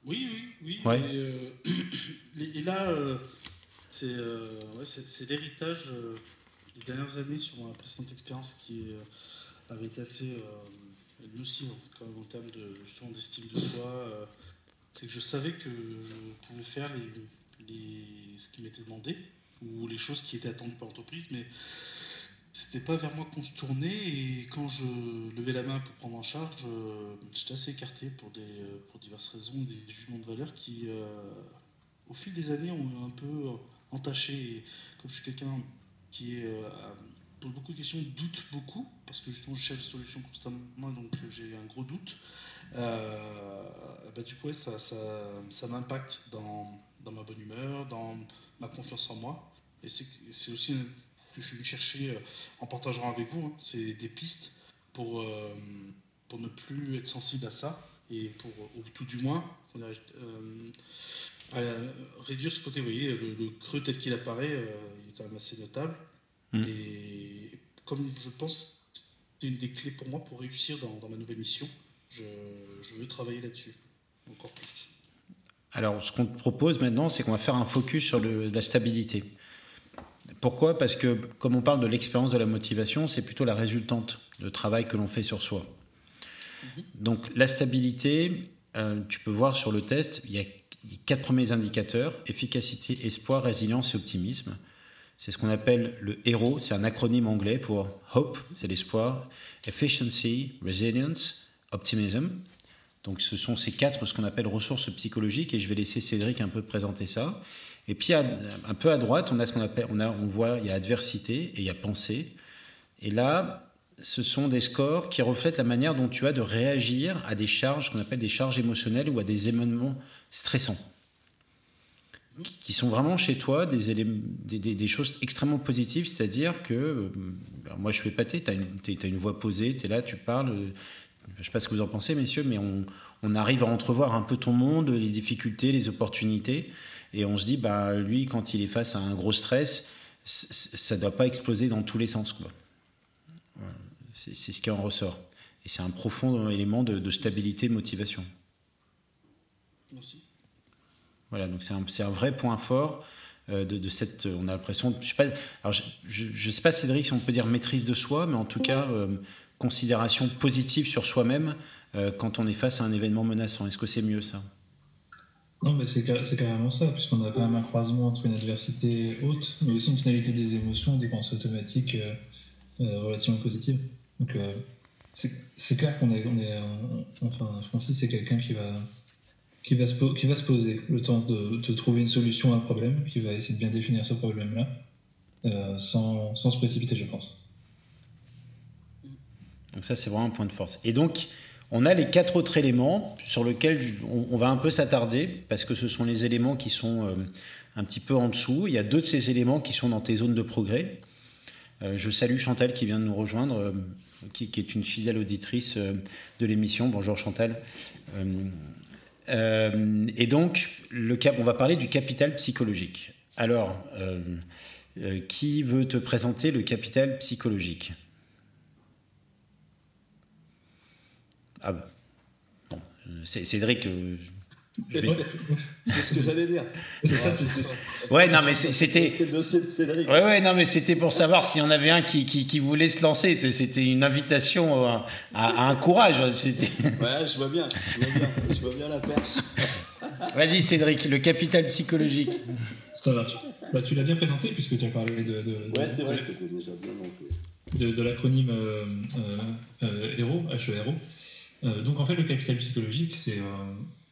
Oui, oui, oui. Euh, et, là, euh, c'est l'héritage les dernières années sur ma précédente expérience qui euh, avait été assez euh, nocive quand même, en termes de, justement d'estime de soi. Euh, c'est que je savais que je pouvais faire les, ce qui m'était demandé ou les choses qui étaient attendues par l'entreprise, mais c'était pas vers moi qu'on se tournait et quand je levais la main pour prendre en charge, j'étais assez écarté pour, des, pour diverses raisons, des jugements de valeur qui, au fil des années, ont un peu entaché. Et comme je suis quelqu'un qui est, euh, pour beaucoup de questions, doute beaucoup, parce que justement je cherche des solutions constamment, donc j'ai un gros doute. Euh, bah, du coup, ça, ça, ça m'impacte dans, dans, ma bonne humeur, dans ma confiance en moi. Et c'est aussi que je vais chercher euh, en partageant avec vous, hein, c'est des pistes pour, pour ne plus être sensible à ça et pour, ou tout du moins, réduire ce côté, vous voyez, le, creux tel qu'il apparaît, il est quand même assez notable. Mm. Et comme je pense c'est une des clés pour moi pour réussir dans, ma nouvelle mission, je, veux travailler là-dessus encore plus. Alors, ce qu'on te propose maintenant, c'est qu'on va faire un focus sur la stabilité. Pourquoi? Parce que, comme on parle de l'expérience de la motivation, c'est plutôt la résultante de travail que l'on fait sur soi. Mm-hmm. Donc, la stabilité, euh, tu peux voir sur le test, il y a quatre premiers indicateurs efficacité, espoir, résilience et optimisme. C'est ce qu'on appelle le HERO, c'est un acronyme anglais pour Hope, c'est l'espoir, Efficiency, Resilience, Optimism. Donc ce sont ces quatre, ce qu'on appelle ressources psychologiques, et je vais laisser Cédric un peu présenter ça. Et puis un peu à droite, on a ce qu'on appelle, on, a, on voit, il y a adversité et il y a pensée. Et là, ce sont des scores qui reflètent la manière dont tu as de réagir à des charges qu'on appelle des charges émotionnelles ou à des événements stressants qui sont vraiment chez toi des, des, des, choses extrêmement positives, c'est-à-dire que euh, moi je suis épaté, tu as, une voix posée, tu es là, tu parles, euh, je ne sais pas ce que vous en pensez messieurs, mais on, on, arrive à entrevoir un peu ton monde, les difficultés, les opportunités, et on se dit, bah, lui quand il est face à un gros stress, ça ne doit pas exploser dans tous les sens. Quoi. C'est, ce qui en ressort. Et c'est un profond élément de, de stabilité, de motivation. Merci. Voilà, donc c'est un, vrai point fort euh, de, cette. On a l'impression. Je sais pas. Alors je, ne sais pas Cédric si on peut dire maîtrise de soi, mais en tout cas euh, considération positive sur soi-même euh, quand on est face à un événement menaçant. Est-ce que c'est mieux ça? Non, mais c'est carrément ça, puisqu'on a quand même un croisement entre une adversité haute, mais aussi une finalité des émotions, des pensées automatiques relativement positives. Donc c'est clair qu'on est, on enfin Francis c'est quelqu'un qui va qui va, se, qui va se poser le temps de, trouver une solution à un problème, qui va essayer de bien définir ce problème-là, euh, sans, sans, se précipiter, je pense. Donc ça, c'est vraiment un point de force. Et donc, on a les quatre autres éléments sur lesquels on, va un peu s'attarder, parce que ce sont les éléments qui sont euh, un petit peu en dessous. Il y a deux de ces éléments qui sont dans tes zones de progrès. Euh, je salue Chantal qui vient de nous rejoindre, qui, qui, est une fidèle auditrice de l'émission. Bonjour Chantal. Euh, et donc, on va parler du capital psychologique. Alors, euh, euh, qui veut te présenter le capital psychologique? Ah, bah, bon, Cédric, c'est ce que j'allais dire. ouais, non, mais c'était. le dossier de Cédric. Ouais, ouais, non, mais c'était pour savoir s'il y en avait un qui, qui, qui voulait se lancer. C'était une invitation à, à, un courage. Ouais, je vois bien. Je vois bien, je vois bien la perche. Vas-y, Cédric, le capital psychologique. Ça va. Bah, tu l'as bien présenté puisque tu as parlé de. de ouais, c'est vrai, c'était déjà bien lancé. De, de l'acronyme euh, euh, HERO, HERO. Euh, donc en fait, le capital psychologique, c'est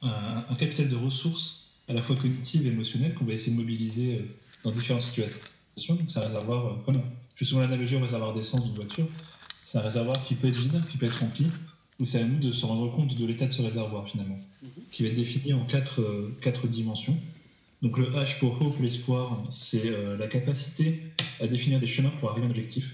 un, capital de ressources à la fois cognitives et émotionnelles qu'on va essayer de mobiliser euh, dans différentes situations. Donc c'est un réservoir, euh, comme je fais souvent l'analogie au réservoir d'essence d'une voiture, c'est un réservoir qui peut être vide, qui peut être rempli, ou c'est à nous de se rendre compte de l'état de ce réservoir finalement, mhm. qui va être défini en quatre, quatre dimensions. Donc le H pour hope, l'espoir, c'est la capacité à définir des chemins pour arriver à un objectif.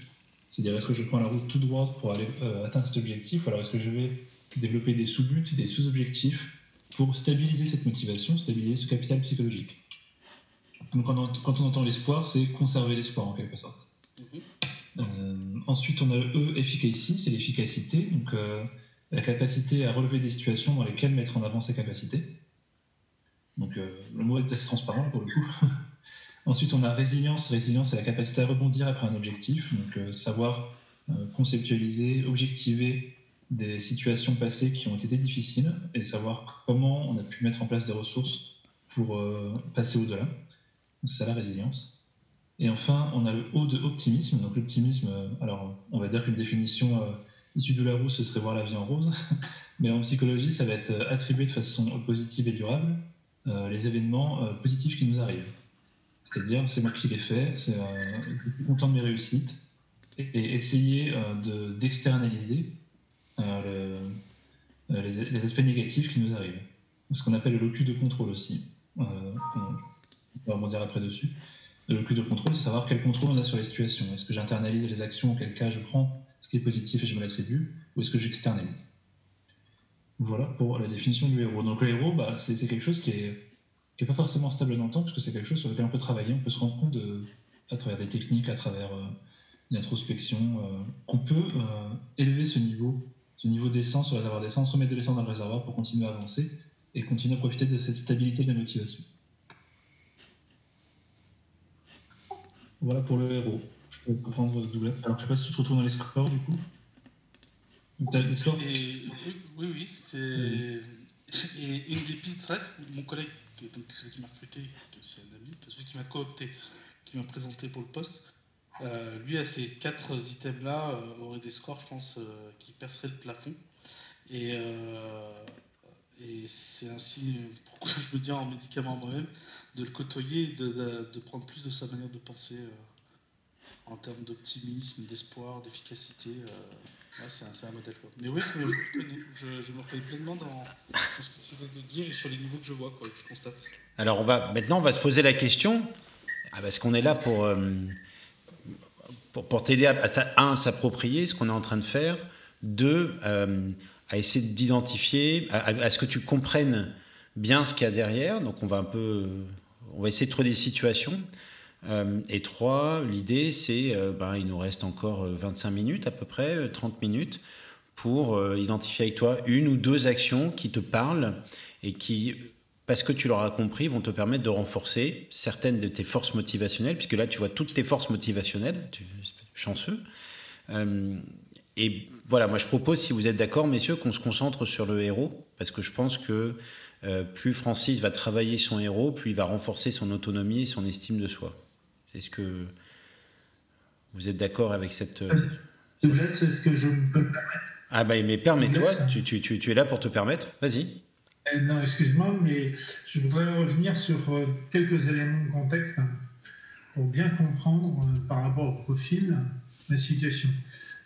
C'est-à-dire, est-ce que je prends la route tout droit pour aller euh, atteindre cet objectif, ou alors est-ce que je vais développer des sous-buts, des sous-objectifs pour stabiliser cette motivation, stabiliser ce capital psychologique. Donc quand on, entend l'espoir, c'est conserver l'espoir en quelque sorte. Mhm. Euh, ensuite, on a le E, efficacy, c'est l'efficacité, donc euh, la capacité à relever des situations dans lesquelles mettre en avant ses capacités. Donc le mot est assez transparent pour le coup. Ensuite, on a résilience. Résilience, c'est la capacité à rebondir après un objectif, donc euh, savoir euh, conceptualiser, objectiver des situations passées qui ont été difficiles et savoir comment on a pu mettre en place des ressources pour euh, passer au-delà. C'est la résilience. Et enfin, on a le haut de optimisme. Donc l'optimisme, alors on va dire qu'une définition issue de Larousse, ce serait voir la vie en rose, mais en psychologie, ça va être attribuer de façon positive et durable les événements positifs qui nous arrivent. C'est-à-dire, c'est moi qui l'ai fait, c'est, euh, je suis content de mes réussites, et, essayer euh, d'externaliser euh, les, aspects négatifs qui nous arrivent. Ce qu'on appelle le locus de contrôle aussi. on, va rebondir après dessus. Le locus de contrôle, c'est savoir quel contrôle on a sur les situations. Est-ce que j'internalise les actions, quel cas je prends ce qui est positif et je me l'attribue, ou est-ce que j'externalise? Voilà pour la définition du héros. Donc le héros, bah, c'est quelque chose qui est qui n'est pas forcément stable dans le temps, parce que c'est quelque chose sur lequel on peut travailler, on peut se rendre compte à travers des techniques, à travers euh, l'introspection, euh, qu'on peut euh, élever ce niveau, ce niveau d'essence, ce réservoir d'essence, remettre de l'essence dans le réservoir pour continuer à avancer et continuer à profiter de cette stabilité de la motivation. Voilà pour le héros. Je peux comprendre Douglas. Alors je sais pas si tu te retrouves dans les scores du coup. As les scores Oui, oui, c'est. Et une des pistes reste, mon collègue donc celui qui m'a recruté, c'est un ami, celui qui m'a coopté, qui m'a présenté pour le poste, euh, lui, à ces quatre items-là, euh, aurait des scores, je pense, euh, qui perceraient le plafond. Et, c'est ainsi, pourquoi je me dis en médicament moi-même, de le côtoyer, de, de, prendre plus de sa manière de penser en termes d'optimisme, d'espoir, d'efficacité. C'est un, modèle. Mais oui, je, me reconnais pleinement dans, ce que tu viens de dire et sur les niveaux que je vois, quoi, que je constate. Alors on va, maintenant, on va se poser la question, ah, parce qu'on est là pour, pour, t'aider à, un, s'approprier ce qu'on est en train de faire, deux, euh, à essayer d'identifier, à, à, ce que tu comprennes bien ce qu'il y a derrière. Donc on va un peu, on va essayer de trouver des situations. Euh, et trois, l'idée, c'est, euh, ben, il nous reste encore 25 euh, minutes à peu près, 30 minutes, pour identifier avec toi une ou deux actions qui te parlent et qui, parce que tu l'auras compris, vont te permettre de renforcer certaines de tes forces motivationnelles, puisque là, tu vois toutes tes forces motivationnelles, tu chanceux. et voilà, moi, je propose, si vous êtes d'accord, messieurs, qu'on se concentre sur le héros, parce que je pense que plus Francis va travailler son héros, plus il va renforcer son autonomie et son estime de soi. Est-ce que vous êtes d'accord avec cette... Euh, est-ce que je peux me permettre? Ah bah mais permets-toi, tu, tu, tu, es là pour te permettre, vas-y. Euh, non, excuse-moi, mais je voudrais revenir sur euh, quelques éléments de contexte hein, pour bien comprendre par rapport au profil la situation.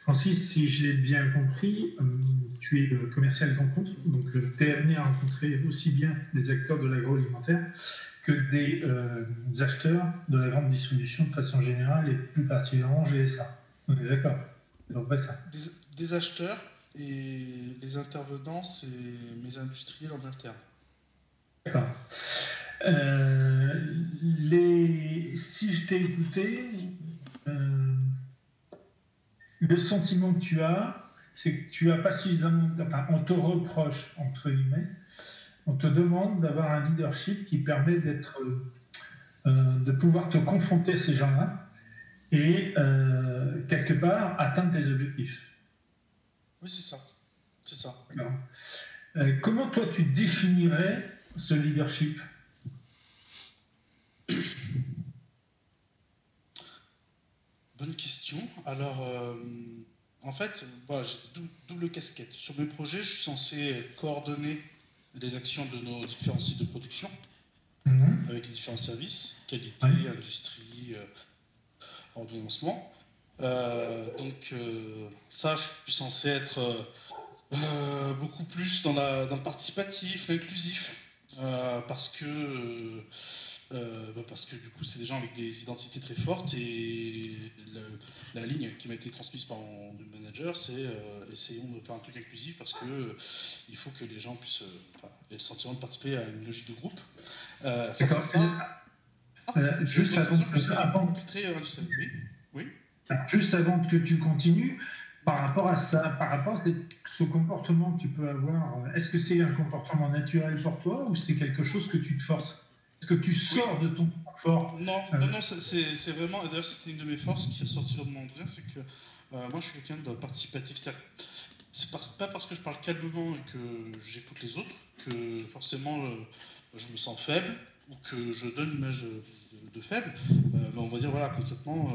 Francis, si je l'ai bien compris, tu es le commercial grand compte, donc tu es amené à rencontrer aussi bien des acteurs de l'agroalimentaire que des, euh, acheteurs de la grande distribution de façon générale et plus particulièrement GSA. On est d'accord? Donc, pas ça. Des, acheteurs et les intervenants, c'est mes industriels en interne. D'accord. Euh. Si je t'ai écouté, euh, le sentiment que tu as, c'est que tu as pas suffisamment. Enfin, on te reproche, entre guillemets, on te demande d'avoir un leadership qui permet d'être, euh, de pouvoir te confronter à ces gens-là et quelque part atteindre tes objectifs. Oui, c'est ça. C'est ça. Euh, comment toi tu définirais ce leadership? Bonne question. Alors, en fait, voilà, j'ai double casquette. Sur mes projets, je suis censé coordonner les actions de nos différents sites de production, Mhm. avec les différents services, qualité, industrie, euh, ordonnancement. Euh, donc euh, ça, je suis censé être euh, beaucoup plus dans, la, dans le participatif, l'inclusif, parce que euh, bah, parce que du coup c'est des gens avec des identités très fortes et le- la ligne qui m'a été transmise par mon manager c'est euh, essayons de faire un truc inclusif parce que euh, il faut que les gens puissent enfin, aient le sentiment de participer à une logique de groupe. D'accord. Euh, juste, avant, que avant- très euh, industriel. Oui. Juste avant que tu continues, par rapport à ça, par rapport à ce comportement que tu peux avoir, est-ce que c'est un comportement naturel pour toi ou c'est quelque chose que tu te forces? Est-ce que tu sors de ton confort? Non, Euh. non, non, c'est- vraiment. et D'ailleurs, c'était une de mes forces qui est sortie de mon c'est que euh, moi, je suis quelqu'un de participatif. C'est pas parce que je parle calmement et que j'écoute les autres que forcément euh, je me sens faible ou que je donne une image de, faible. Euh, mais on va dire voilà concrètement.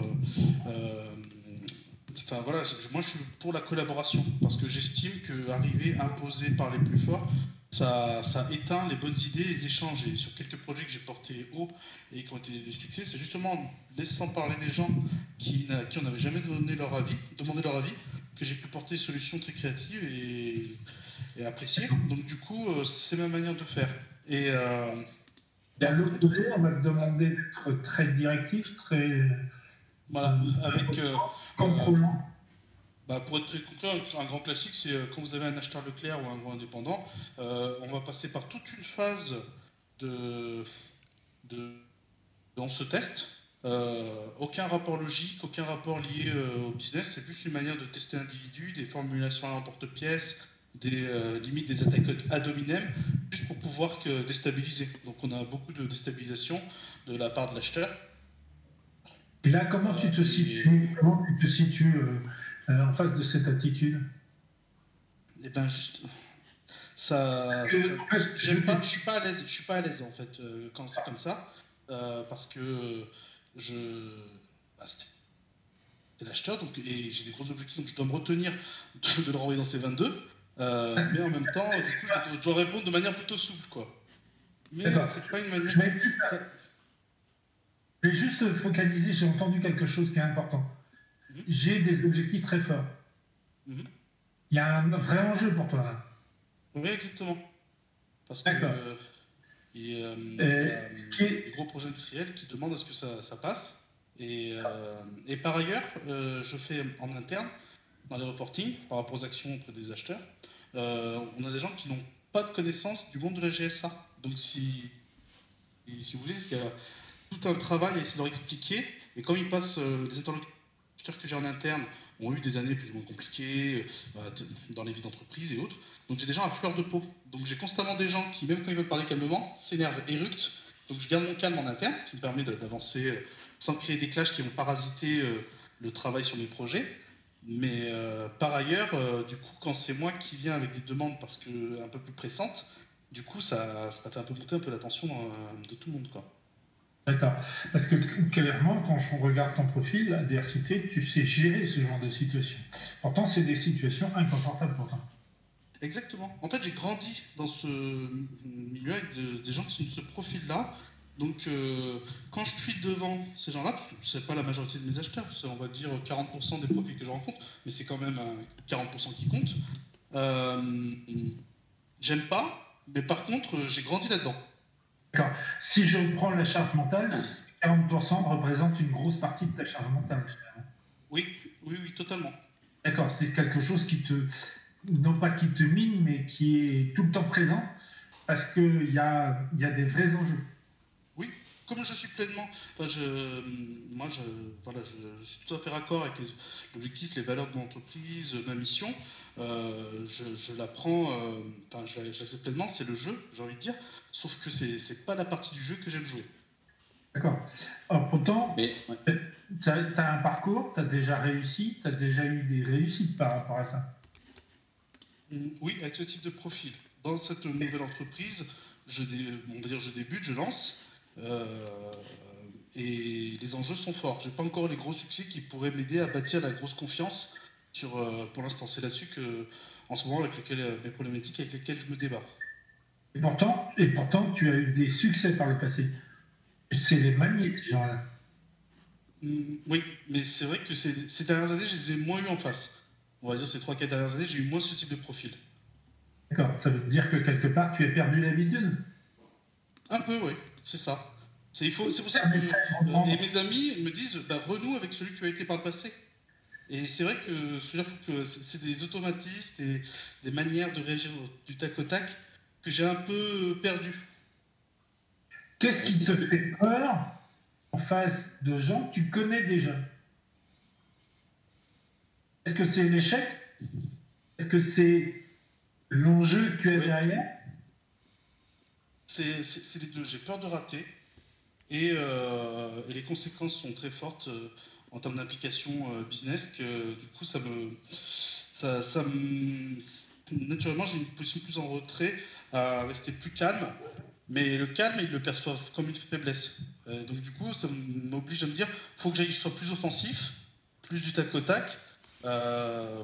euh, euh, Enfin voilà, moi je suis pour la collaboration parce que j'estime que arriver imposé par les plus forts, ça, éteint les bonnes idées, les échanges. Et sur quelques projets que j'ai portés haut et qui ont été des succès, c'est justement en laissant parler des gens qui, n'a- qui en avaient jamais donné leur avis, demandé leur avis, que j'ai pu porter des solutions très créatives et, et appréciées. Donc du coup, c'est ma manière de faire. Et à l'autre côté, on va te demander d'être très directif, très voilà, avec euh, contrôlant. Bah, pour être très concret, un grand classique, c'est euh, quand vous avez un acheteur Leclerc ou un gros indépendant, euh, on va passer par toute une phase de, de, se teste. Euh, aucun rapport logique, aucun rapport lié euh, au business, c'est plus une manière de tester l'individu, des formulations à l'emporte-pièce, des euh, limites des attaques ad hominem, juste pour pouvoir que déstabiliser. Donc on a beaucoup de déstabilisation de la part de l'acheteur. Et là, comment tu te Euh, situes, comment tu te situes euh, en face de cette attitude? Et ben juste ça. Je- je suis pas à l'aise. Je suis pas à l'aise en fait euh, quand c'est comme ça parce que je. bah, c'est l'acheteur donc et j'ai des gros objectifs donc je dois me retenir de, de le renvoyer dans ces 22 euh, mais en même temps du coup je dois, répondre de manière plutôt souple quoi. Mais D'accord. c'est pas une manière. Je vais, juste focaliser, j'ai entendu quelque chose qui est important. Mhm. J'ai des objectifs très forts. Mhm. Il y a un vrai enjeu pour toi là. Oui exactement. Parce que euh, il y a, euh, Et il y a, ce qui est- des gros projets industriels qui demandent à ce que ça, ça passe. Et, et par ailleurs, je fais en interne, dans les reportings, par rapport aux actions auprès des acheteurs, euh, on a des gens qui n'ont pas de connaissance du monde de la GSA. Donc si, si vous voulez, il y a tout un travail à essayer de leur expliquer. Et quand ils passent, euh, les interlocuteurs que j'ai en interne ont eu des années plus ou moins compliquées euh, t- dans les vies d'entreprise et autres. Donc j'ai des gens à fleur de peau. Donc j'ai constamment des gens qui, même quand ils veulent parler calmement, s'énervent, éructent. Donc je garde mon calme en interne, ce qui me permet d'avancer euh, sans créer des clashs qui vont parasiter le travail sur mes projets. Mais euh, par ailleurs, euh, du coup, quand c'est moi qui viens avec des demandes parce que un peu plus pressantes, du coup, ça, ça fait un peu monter un peu la tension euh, de tout le monde, quoi. D'accord. Parce que clairement, quand on regarde ton profil, DRCT, tu sais gérer ce genre de situation. Pourtant, c'est des situations inconfortables pour toi. Exactement. En fait, j'ai grandi dans ce milieu avec de- des gens qui sont de ce profil-là. Donc, euh, quand je suis devant ces gens-là, que c'est pas la majorité de mes acheteurs, c'est on va dire 40% des profils que je rencontre, mais c'est quand même un 40% qui compte. Euh, J'aime pas, mais par contre, euh, j'ai grandi là-dedans. D'accord. Si je reprends la charge mentale, 40% représente une grosse partie de ta charge mentale. finalement. Oui, oui, oui, totalement. D'accord, c'est quelque chose qui te, non pas qui te mine, mais qui est tout le temps présent, parce qu'il y a, y a des vrais enjeux. Comme je suis pleinement, enfin, je, moi, je, voilà, je, je suis tout à fait raccord avec l'objectif, les valeurs de mon entreprise, ma mission. Euh, je, je la prends, euh, enfin, je, la- je l'accepte pleinement. C'est le jeu, j'ai envie de dire. Sauf que c'est, c'est pas la partie du jeu que j'aime jouer. D'accord. Alors, pourtant, Mais tu as, un parcours, tu as déjà réussi, tu as déjà eu des réussites par rapport à ça. Mm, Oui, avec ce type de profil. Dans cette nouvelle entreprise, je, dé- on va dire, je débute, je lance. Euh, et les enjeux sont forts. J'ai pas encore les gros succès qui pourraient m'aider à bâtir la grosse confiance sur, euh, pour l'instant. C'est là-dessus que, en ce moment, avec lesquels, euh, mes problématiques avec lesquelles je me débat. Et pourtant, et pourtant, tu as eu des succès par le passé. C'est les manier, ces gens-là. Mm, oui, mais c'est vrai que ces, ces dernières années, je les ai moins eu en face. On va dire ces 3-4 dernières années, j'ai eu moins ce type de profil. D'accord, ça veut dire que quelque part, tu as perdu l'habitude Un peu, oui, c'est ça. C'est pour ça que euh, et mes amis me disent bah, renoue avec celui que tu as été par le passé. Et c'est vrai que c'est des automatismes, des, des, manières de réagir du tac au tac que j'ai un peu perdu. Qu'est-ce qui te fait peur en face de gens que tu connais déjà? Est-ce que c'est l'échec Est-ce que c'est l'enjeu que tu as derrière? C'est les deux. J'ai peur de rater. Euh, et, les conséquences sont très fortes euh, en termes d'implication euh, business que du coup ça me ça, ça naturellement j'ai une position plus en retrait à rester plus calme mais le calme ils le perçoivent comme une faiblesse donc du coup ça m'oblige à me dire faut que j'aille soit plus offensif plus du tac au tac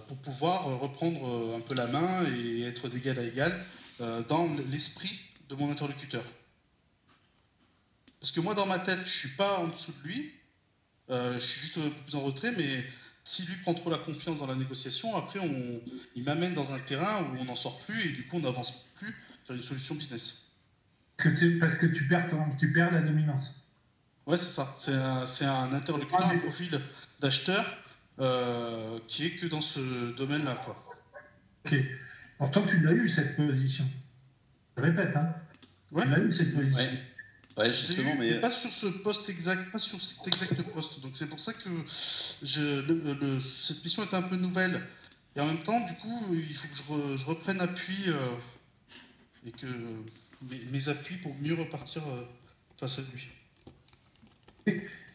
pour pouvoir reprendre un peu la main et être d'égal à égal dans l'esprit de mon interlocuteur parce que moi, dans ma tête, je suis pas en dessous de lui. Euh, je suis juste un peu plus en retrait, mais si lui prend trop la confiance dans la négociation, après, on, il m'amène dans un terrain où on n'en sort plus et du coup, on n'avance plus vers une solution business. Que parce que tu perds, tu perds la dominance. Ouais, c'est ça. C'est un, un, interlocuteur, ah, un profil d'acheteur euh, qui est que dans ce domaine-là. Ok. Pourtant, tu l'as eu, cette position. Je répète, hein. Ouais. Tu l'as eu, cette position. Ouais. Ouais, justement, mais... pas sur ce poste exact, pas sur cet exact poste. Donc c'est pour ça que je, cette mission est un peu nouvelle. Et en même temps, du coup, il faut que je, reprenne appui euh, et que mes, appuis pour mieux repartir euh, face à lui.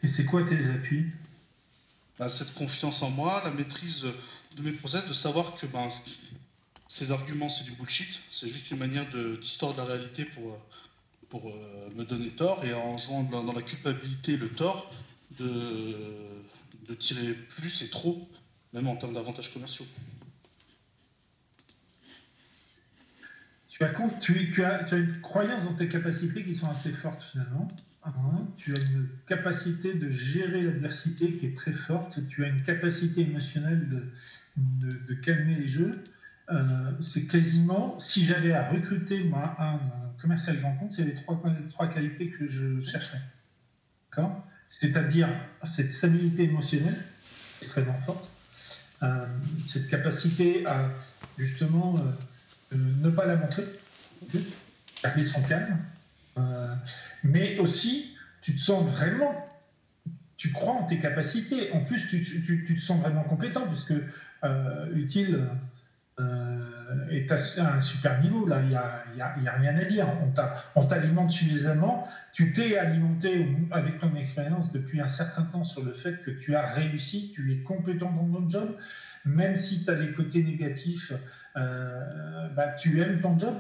Et c'est quoi tes appuis? Bah, Cette confiance en moi, la maîtrise de mes process, de savoir que ben, ces arguments c'est du bullshit, c'est juste une manière de la réalité pour, pour euh, me donner tort et en jouant dans la culpabilité le tort de, de tirer plus et trop, même en termes d'avantages commerciaux. Tu as, tu, as, une croyance dans tes capacités qui sont assez fortes finalement. Tu as une capacité de gérer l'adversité qui est très forte. Tu as une capacité émotionnelle de, de calmer les jeux. Euh, c'est quasiment, si j'avais à recruter moi, un, commercial grand compte, c'est les trois, qualités que je chercherais. C'est-à-dire cette stabilité émotionnelle extrêmement forte, euh, cette capacité à justement euh, ne pas la montrer, garder son calme, mais aussi tu te sens vraiment, tu crois en tes capacités, en plus tu te sens vraiment compétent, puisque utile euh, est à un super niveau. Là, il n'y a, a, rien à dire. On t'alimente suffisamment. Tu t'es alimenté avec ton expérience depuis un certain temps sur le fait que tu as réussi, tu es compétent dans ton job. Même si tu as les côtés négatifs, euh, bah, tu aimes ton job.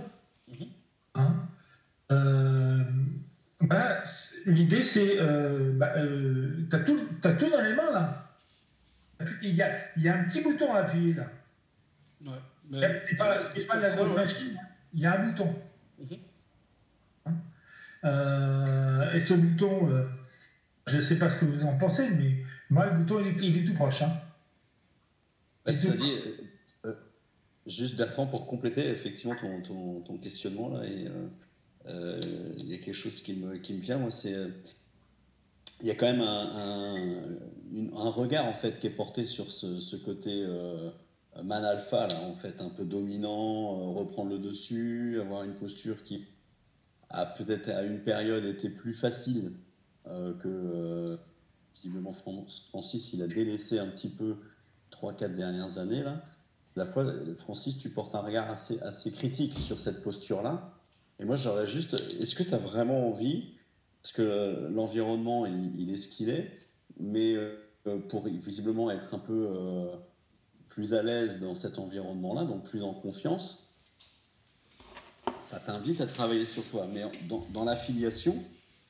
Mm-hmm. Hein? Euh, bah, L'idée, c'est. Bah, tu as, as, tout dans les mains là. Il y a, il y a un petit bouton à appuyer là. Ouais, c'est pas, pas la bonne machine, il y a un bouton. Mhm. Hein euh, et ce bouton, euh, je ne sais pas ce que vous en pensez, mais moi, le bouton, il est, il est tout proche. Hein. dit, euh, juste Bertrand, pour compléter effectivement ton, ton, ton questionnement, là, et, il y a quelque chose qui me, qui me vient, moi, c'est. il y a quand même un, un, un, regard en fait qui est porté sur ce, ce côté man alpha, là, en fait, un peu dominant, euh, reprendre le dessus, avoir une posture qui a peut-être à une période été plus facile euh, que euh, visiblement Francis, il a délaissé un petit peu 3-4 dernières années là. La fois, Francis, tu portes un regard assez, assez critique sur cette posture-là. Et moi, j'aurais juste, est-ce que tu as vraiment envie, parce que l'environnement, il, il, est ce qu'il est, mais pour visiblement être un peu plus à l'aise dans cet environnement-là, donc plus en confiance, ça t'invite à travailler sur toi. Mais dans, l'affiliation,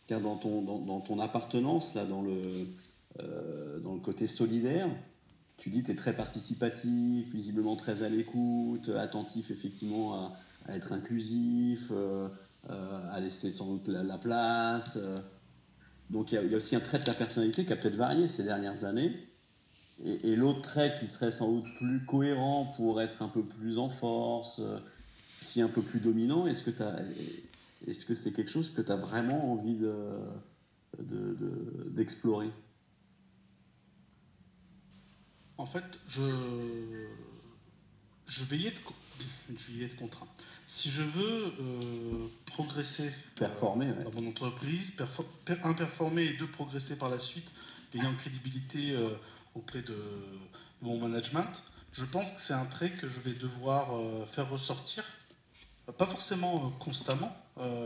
car dans ton, dans, ton appartenance, là, dans le, euh, dans le côté solidaire, tu dis que tu es très participatif, visiblement très à l'écoute, attentif effectivement à, être inclusif, à laisser sans doute la, place. Donc il y, a aussi un trait de ta personnalité qui a peut-être varié ces dernières années. Et, l'autre trait qui serait sans doute plus cohérent pour être un peu plus en force, si un peu plus dominant, est-ce que c'est quelque chose que tu as vraiment envie d'explorer de, En fait, je, je, vais y être, je vais y être contraint. Si je veux euh, progresser performer, dans mon entreprise, un, performer et deux, progresser par la suite, gagner en crédibilité euh, auprès de, mon management, je pense que c'est un trait que je vais devoir euh, faire ressortir, pas forcément constamment,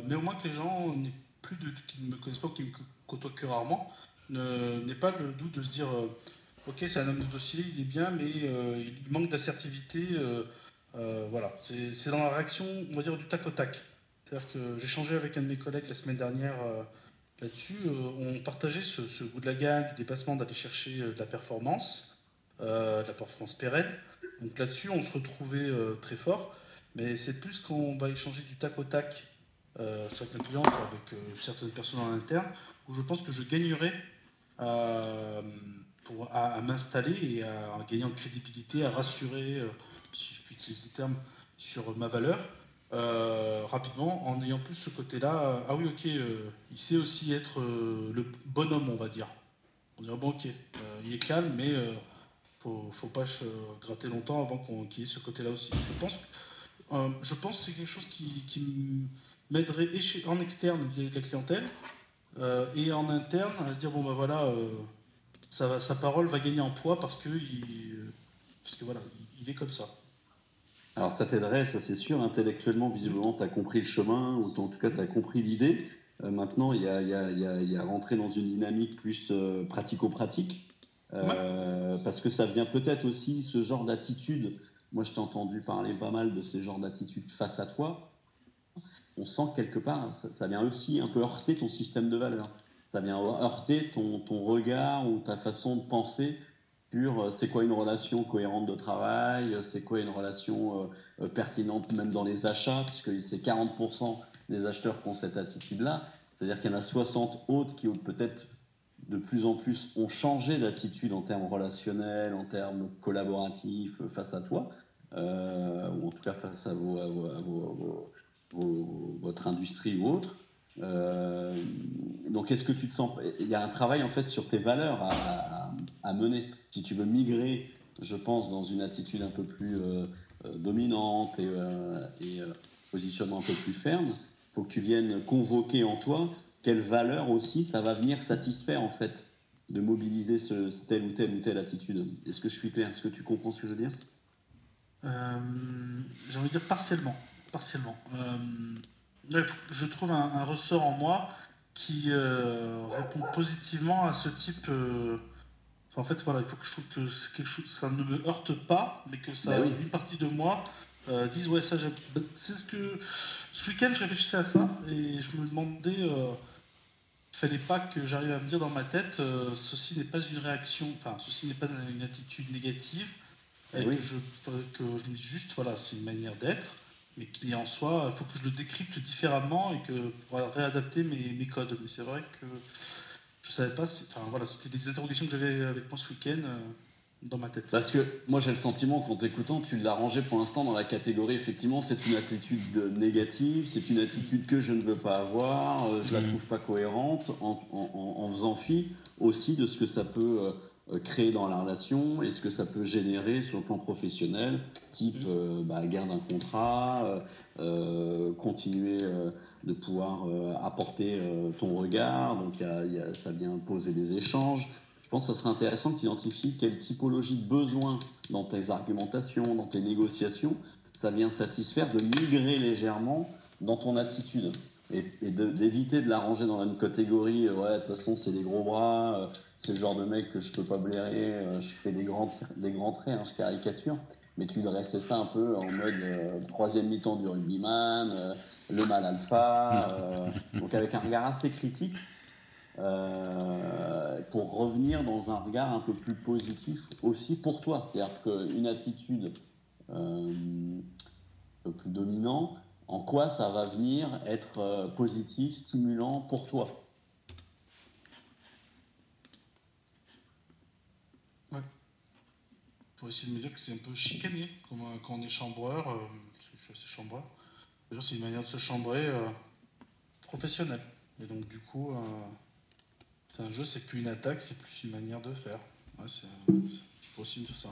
mais au moins que les gens plus qui ne me connaissent pas ou qui me côtoient que rarement, n'aient pas le doute de se dire ok, c'est un homme de dossier, il est bien, mais il manque d'assertivité. Euh, voilà, c'est dans la réaction, on va dire, du tac au tac. J'ai changé avec un de mes collègues la semaine dernière euh, là-dessus. Euh, on partageait ce, goût de la gagne, du dépassement, d'aller chercher de la performance, de la performance pérenne. Donc là-dessus, on se retrouvait très fort. Mais c'est plus quand on va échanger du tac au tac, avec clients, soit avec certaines personnes en interne, où je pense que je gagnerais à, m'installer et à, gagner en crédibilité, à rassurer ces termes sur ma valeur, euh, rapidement, en ayant plus ce côté-là, euh, ah oui, ok, euh, il sait aussi être le bonhomme, on va dire. On dirait, bon, ok, il est calme, mais faut, faut pas gratter longtemps avant qu'il y ait ce côté-là aussi. Je pense, je pense que c'est quelque chose qui, m'aiderait en externe vis-à-vis de la clientèle et en interne à dire, bon, ben voilà, sa, sa, parole va gagner en poids parce que, il, parce que voilà, il est comme ça. Alors ça t'aiderait, ça c'est sûr, intellectuellement, visiblement, tu as compris le chemin, ou en tout cas tu as compris l'idée. Euh, maintenant, il y a, y, a, y a, rentrer dans une dynamique plus euh, pratico-pratique, euh, parce que ça vient peut-être aussi, ce genre d'attitude, moi je t'ai entendu parler pas mal de ces genres d'attitudes face à toi, on sent quelque part, ça, vient aussi un peu heurter ton système de valeurs, ça vient heurter ton, ton regard ou ta façon de penser euh, c'est quoi une relation cohérente de travail, euh, c'est quoi une relation euh, pertinente même dans les achats, puisque c'est 40% des acheteurs qui ont cette attitude-là. C'est-à-dire qu'il y en a 60 autres qui peut-être de plus en plus ont changé d'attitude en termes relationnels, en termes collaboratifs face à toi, ou en tout cas face à, votre industrie ou autre. Donc, est-ce que tu te sens. Il y a un travail en fait sur tes valeurs à mener. Si tu veux migrer, je pense, dans une attitude un peu plus euh, euh, dominante et, euh, positionnement un peu plus ferme, il faut que tu viennes convoquer en toi quelle valeur aussi ça va venir satisfaire en fait de mobiliser ce, telle ou telle ou telle attitude. Est-ce que je suis clair? Est-ce que tu comprends ce que je veux dire? J'ai envie de dire partiellement. partiellement. Je trouve un, ressort en moi qui répond positivement à ce type en fait, voilà, il faut que je trouve que quelque chose, ça ne me heurte pas, mais que ça, ben une partie de moi euh, dise ouais ça ben, c'est ce que ce week-end je réfléchissais à ça et je me demandais euh, fallait pas que j'arrive à me dire dans ma tête euh, ceci n'est pas une réaction enfin ceci n'est pas une attitude négative et que je que je me dis juste voilà c'est une manière d'être mais qu'il en soi il faut que je le décrypte différemment et que pour réadapter mes, mes codes mais c'est vrai que je savais pas. Enfin, voilà, c'était des interrogations que j'avais avec moi ce week-end euh, dans ma tête. Parce que moi j'ai le sentiment qu'en t'écoutant, tu l'as rangé pour l'instant dans la catégorie effectivement, c'est une attitude négative, c'est une attitude que je ne veux pas avoir, euh, je la mmh. trouve pas cohérente, en, en, faisant fi aussi de ce que ça peut euh, créer dans la relation et ce que ça peut générer sur le plan professionnel, type mmh. bah, guerre d'un contrat, continuer de pouvoir euh, apporter euh, ton regard, donc ça vient poser des échanges. Je pense que ça serait intéressant que tu identifies quelle typologie de besoin dans tes argumentations, dans tes négociations, ça vient satisfaire de migrer légèrement dans ton attitude et, d'éviter de la ranger dans une catégorie euh, ouais de toute façon c'est des gros bras c'est le genre de mec que je peux pas blairer je fais des grands des grands traits hein, je caricature mais tu dressais ça un peu en mode euh, troisième mi-temps du rugbyman, euh, le mal alpha, euh, donc avec un regard assez critique, pour revenir dans un regard un peu plus positif aussi pour toi. C'est-à-dire qu'une attitude un peu plus dominante en quoi ça va venir être euh, positif, stimulant pour toi. Ouais. Pour essayer de me dire que c'est un peu chicané quand, quand on est chambreur, euh, je suis assez chambreur. C'est une manière de se chambrer euh, professionnelle. Et donc du coup, euh, c'est un jeu, c'est plus une attaque, c'est plus une manière de faire. Ouais, c'est, je peux aussi me dire ça.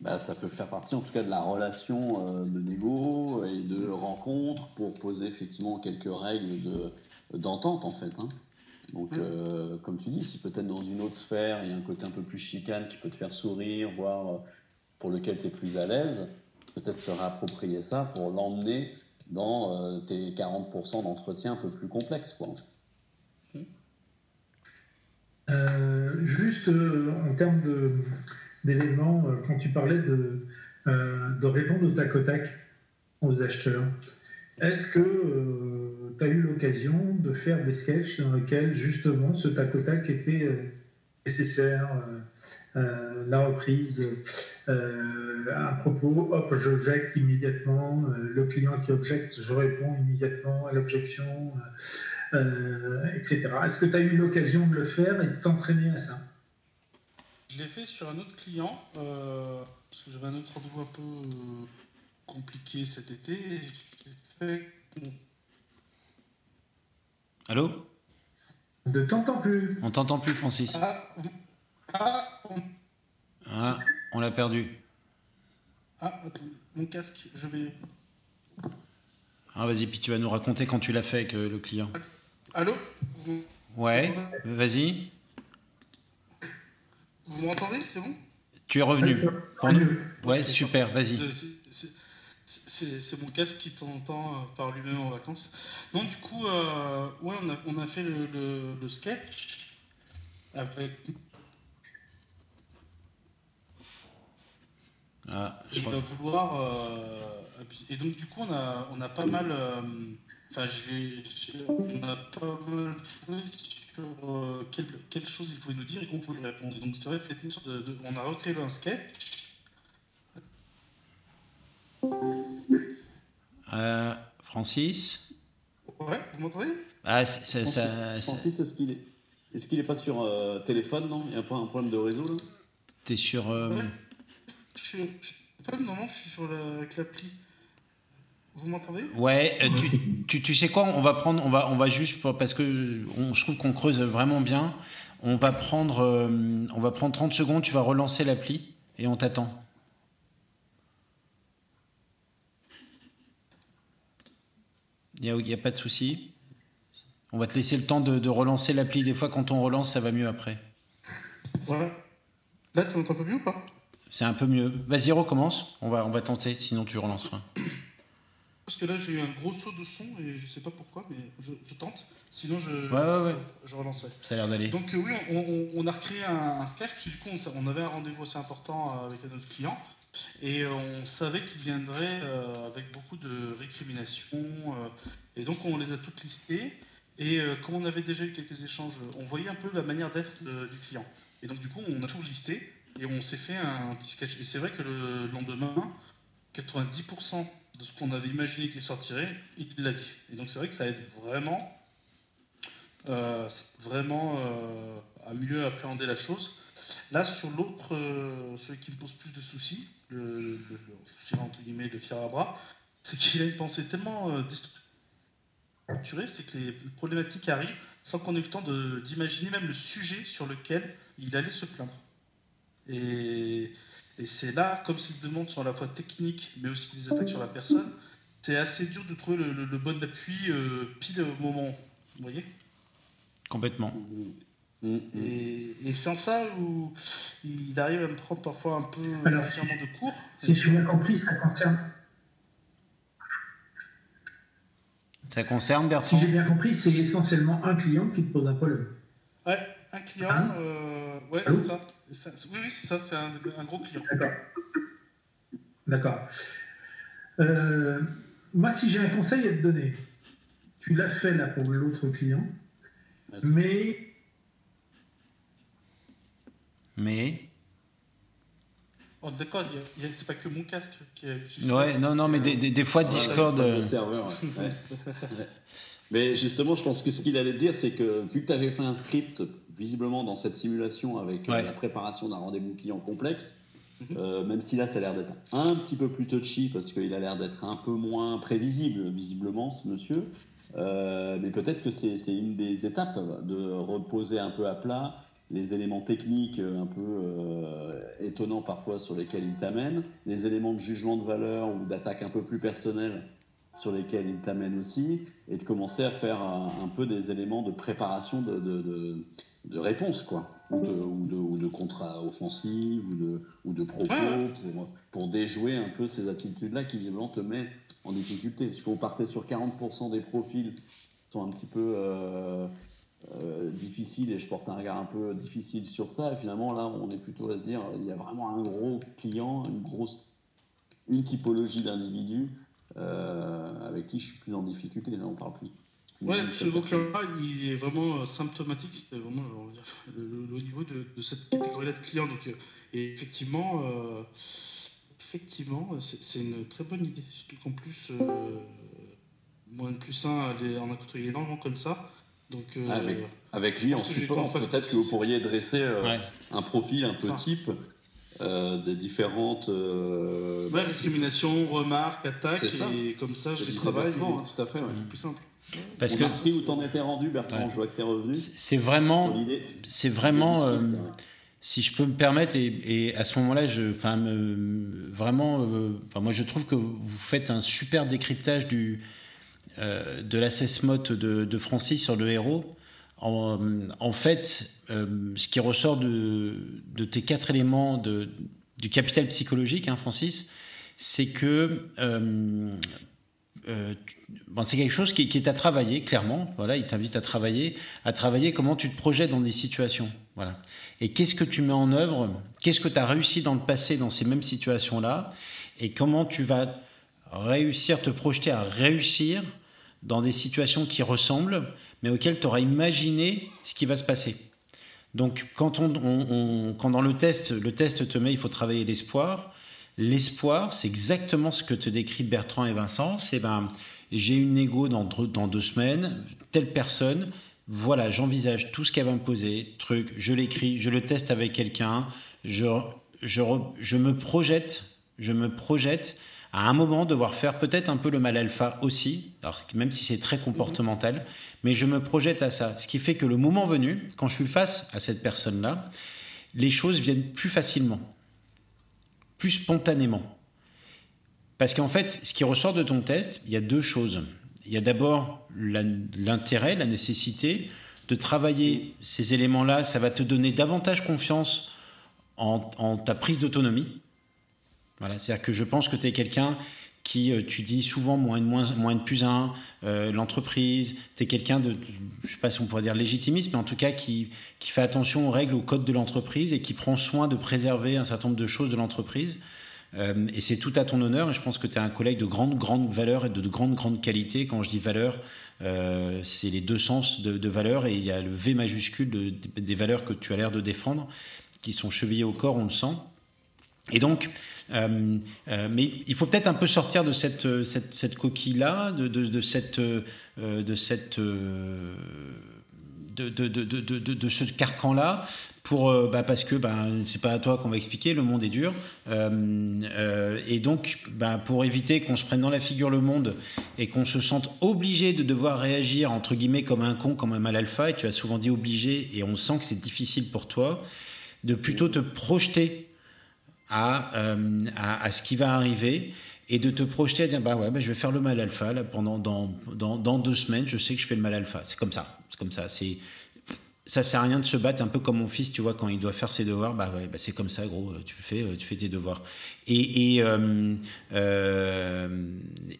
Bah, ça peut faire partie en tout cas de la relation euh, de négo et de rencontre pour poser effectivement quelques règles de, d'entente en fait. hein. Donc euh, comme tu dis, si peut-être dans une autre sphère il y a un côté un peu plus chicane qui peut te faire sourire, voire euh, pour lequel tu es plus à l'aise, peut-être se réapproprier ça pour l'emmener dans euh, tes 40% d'entretien un peu plus complexes. Quoi. Euh, juste euh, en termes de- d'éléments, euh, quand tu parlais de, euh, de répondre au tac au tac aux acheteurs, est-ce que tu as eu l'occasion de faire des sketchs dans lesquels justement ce tac au tac était euh, nécessaire euh, euh, la reprise, euh, à propos, hop, j'objecte immédiatement, euh, le client qui objecte, je réponds immédiatement à l'objection, euh, euh, etc. Est-ce que tu as eu l'occasion de le faire et de t'entraîner à ça? L'ai fait sur un autre client, euh, parce que j'avais un autre rendez-vous un peu euh, compliqué cet été. Et j'ai fait Allô? Ne t'entends plus. On t'entend plus, Francis. Ah, ah, on- Ah, on l'a perdu. ah, attends, mon casque, je vais. Ah, vas-y, puis tu vas nous raconter quand tu l'as fait avec euh, le client. Allô? Ouais, vas-y. Vous m'entendez C'est bon? Tu es revenu. Pour nous Ouais, super, vas-y. C'est- mon casque qui t'entend euh, par lui-même en vacances. Non, du coup, euh, ouais, on a, on a fait le, le- le sketch avec. Ah, je Il crois- va vouloir. euh, et donc, du coup, on a, on a pas mal. euh, Enfin, on a pas mal joué sur euh, quelle, quelle chose il pouvait nous dire et qu'on pouvait lui répondre. Donc, c'est vrai que c'était une sorte de, de- On a recréé un sketch. Euh, Francis? Ouais, vous m'entendez? Ah, c'est- ça, ça- Francis, est-ce qu'il est, est-ce qu'il est pas sur euh, téléphone, non? Il n'y a pas un problème de réseau là? T'es sur. euh, Ouais. Je suis. je- non, non, je suis sur la, avec l'appli. Vous m'entendez? Ouais, euh, Ouais, tu, tu, tu sais quoi On va prendre, on va, on va juste pour- parce que on- je trouve qu'on creuse vraiment bien. On va prendre, euh, on va prendre 30 secondes. Tu vas relancer l'appli et on t'attend. Il n'y a, y a pas de souci. On va te laisser le temps de, de relancer l'appli. Des fois, quand on relance, ça va mieux après. Voilà. Là, tu m'entends un peu mieux ou pas? C'est un peu mieux. Vas-y, recommence. On va, on va tenter. Sinon, tu relanceras. Parce que là, j'ai eu un gros saut de son et je sais pas pourquoi, mais je, je tente. Sinon, je, Ouais, ouais, ouais. je relancerai. Ça a l'air d'aller. Donc, euh, oui, on, on- on a recréé un, un sketch, parce que du coup, on, avait un rendez-vous assez important euh, avec un autre client. Et euh, on savait qu'il viendrait euh, avec beaucoup de récriminations. euh, et donc, on les a toutes listées. Et comme on avait déjà eu quelques échanges, on voyait un peu la manière d'être du client. Et donc, du coup, on a tout listé et on s'est fait un, petit sketch. Et c'est vrai que le lendemain, 90% de ce qu'on avait imaginé qu'il sortirait, il l'a dit. Et donc, c'est vrai que ça aide vraiment, euh, vraiment euh, à mieux appréhender la chose. Là, sur l'autre, euh, celui qui me pose plus de soucis, le, le- je dirais entre guillemets le bras, c'est qu'il a une pensée tellement déstructurée, c'est que les problématiques arrivent sans qu'on ait le temps d'imaginer même le sujet sur lequel il allait se plaindre. Et, et c'est là, comme ces demandes sont à la fois techniques, mais aussi des attaques sur la personne, c'est assez dur de trouver le, le- le bon appui euh, pile au moment. Vous voyez? Complètement. Mm, mm. Et, et sans ça, où il arrive à me prendre parfois un peu Alors, entièrement de cours. Si j'ai bien compris, ça concerne. Ça concerne Si Bertrand j'ai bien compris, c'est essentiellement un client qui te pose un problème. Ouais, un client, Hein? euh, ouais, Allô c'est ça. Ça. Oui, oui, c'est ça, c'est un, un gros client. D'accord. D'accord. Euh, moi, si j'ai un conseil à te donner, tu l'as fait là pour l'autre client, Merci. mais Mais Oh, D'accord, c'est pas que mon casque qui est. Ouais, non, non, mais des, des, fois Discord. Le serveur, ouais. Mais justement, je pense que ce qu'il allait dire, c'est que vu que tu avais fait un script, visiblement dans cette simulation avec la préparation d'un rendez-vous client complexe, Mhm. Euh, même si là, ça a l'air d'être un petit peu plus touchy parce qu'il a l'air d'être un peu moins prévisible, visiblement, ce monsieur. Euh, mais peut-être que c'est une des étapes de reposer un peu à plat les éléments techniques un peu euh, étonnants parfois sur lesquels il t'amène, les éléments de jugement de valeur ou d'attaque un peu plus personnelle sur lesquels il t'amène aussi, et de commencer à faire un, peu des éléments de préparation de, de, de réponse, quoi ou de, ou de, ou de contrat offensif ou de, ou de propos pour, pour déjouer un peu ces attitudes-là qui visiblement te mettent en difficulté. Parce qu'on partait sur 40% des profils qui sont un petit peu euh, euh, difficiles et je porte un regard un peu difficile sur ça. Et finalement, là, on est plutôt à se dire il y a vraiment un gros client, une grosse une typologie d'individus avec qui je suis plus en difficulté. Là, on parle plus. Ouais, ce vocabulaire, il est vraiment euh, symptomatique, c'est vraiment le, niveau de, cette catégorie-là de clients. Donc, euh, et effectivement, euh, effectivement, c'est une très bonne idée. Surtout qu'en plus, moins de plus 1 en a côtoyé énormément comme ça. Donc, avec, avec, lui en support, peut-être que vous pourriez dresser un profil un peu type. Des différentes ouais, discrimination, remarques, attaques, et comme ça je les travaille. Hein, tout à fait, plus simple. Parce que où t'en étais rendu, Bertrand Je vois que t'es revenu. C'est vraiment, c'est vraiment, euh, si je peux me permettre, et, à ce moment-là, je, enfin, vraiment, euh, moi, je trouve que vous faites un super décryptage du euh, de l'assessment de, de Francis sur le héros. En, fait, ce qui ressort de, tes quatre éléments de, du capital psychologique, hein, Francis, c'est que euh, bon, c'est quelque chose qui, est à travailler, clairement. Voilà, il t'invite à travailler, à travailler comment tu te projettes dans des situations. Voilà. Et qu'est-ce que tu mets en œuvre? Qu'est-ce que tu as réussi dans le passé dans ces mêmes situations-là? Et comment tu vas réussir, te projeter à réussir dans des situations qui ressemblent, mais auxquelles tu auras imaginé ce qui va se passer. Donc, quand, on, quand dans le test, le test te met, il faut travailler l'espoir, L'espoir, c'est exactement ce que te décrit Bertrand et Vincent. C'est ben, j'ai une égo dans, dans deux semaines, telle personne, voilà, j'envisage tout ce qu'elle va me poser, truc, je l'écris, je le teste avec quelqu'un, je, je, je, me projette, je me projette à un moment devoir faire peut-être un peu le mal alpha aussi, alors même si c'est très comportemental, mais je me projette à ça. Ce qui fait que le moment venu, quand je suis face à cette personne-là, les choses viennent plus facilement plus spontanément. Parce qu'en fait, ce qui ressort de ton test, il y a deux choses. Il y a d'abord l'intérêt, la nécessité de travailler ces éléments-là. Ça va te donner davantage confiance en, ta prise d'autonomie. Voilà, c'est-à-dire que je pense que tu es quelqu'un qui, euh, tu dis souvent moins de, moins, moins de plus un, euh, l'entreprise, tu es quelqu'un de, je sais pas si on pourrait dire légitimiste, mais en tout cas qui, qui fait attention aux règles, aux codes de l'entreprise et qui prend soin de préserver un certain nombre de choses de l'entreprise. Euh, et c'est tout à ton honneur, et je pense que tu es un collègue de grande, grande valeur et de, grande, grande qualité. Quand je dis valeur, c'est les deux sens de, de, valeur, et il y a le V majuscule des valeurs que tu as l'air de défendre, qui sont chevillées au corps, on le sent. Et donc, euh, euh, mais il faut peut-être un peu sortir de cette, cette, cette coquille-là, de, de, de, cette, euh, de, cette, de, ce carcan-là, pour, bah, parce que bah, c'est pas à toi qu'on va expliquer, le monde est dur. et donc, bah, pour éviter qu'on se prenne dans la figure le monde et qu'on se sente obligé de devoir réagir, entre guillemets, comme un con, comme un mal alpha, et tu as souvent dit obligé, et on sent que c'est difficile pour toi, de plutôt te projeter euh, à, ce qui va arriver et de te projeter à dire bah ouais bah, je vais faire le mal alpha là, pendant dans, dans, dans, deux semaines je sais que je fais le mal alpha. C'est comme ça. C'est comme ça. C'est ça sert à rien de se battre un peu comme mon fils tu vois quand il doit faire ses devoirs. Bah ouais bah c'est comme ça gros tu fais tu fais tes devoirs. Euh, euh,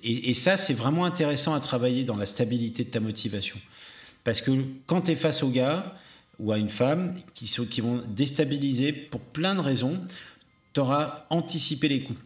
et, et ça c'est vraiment intéressant à travailler dans la stabilité de ta motivation. Parce que quand tu es face au gars ou à une femme qui, sont, qui vont déstabiliser pour plein de raisons tu auras anticipé les coups.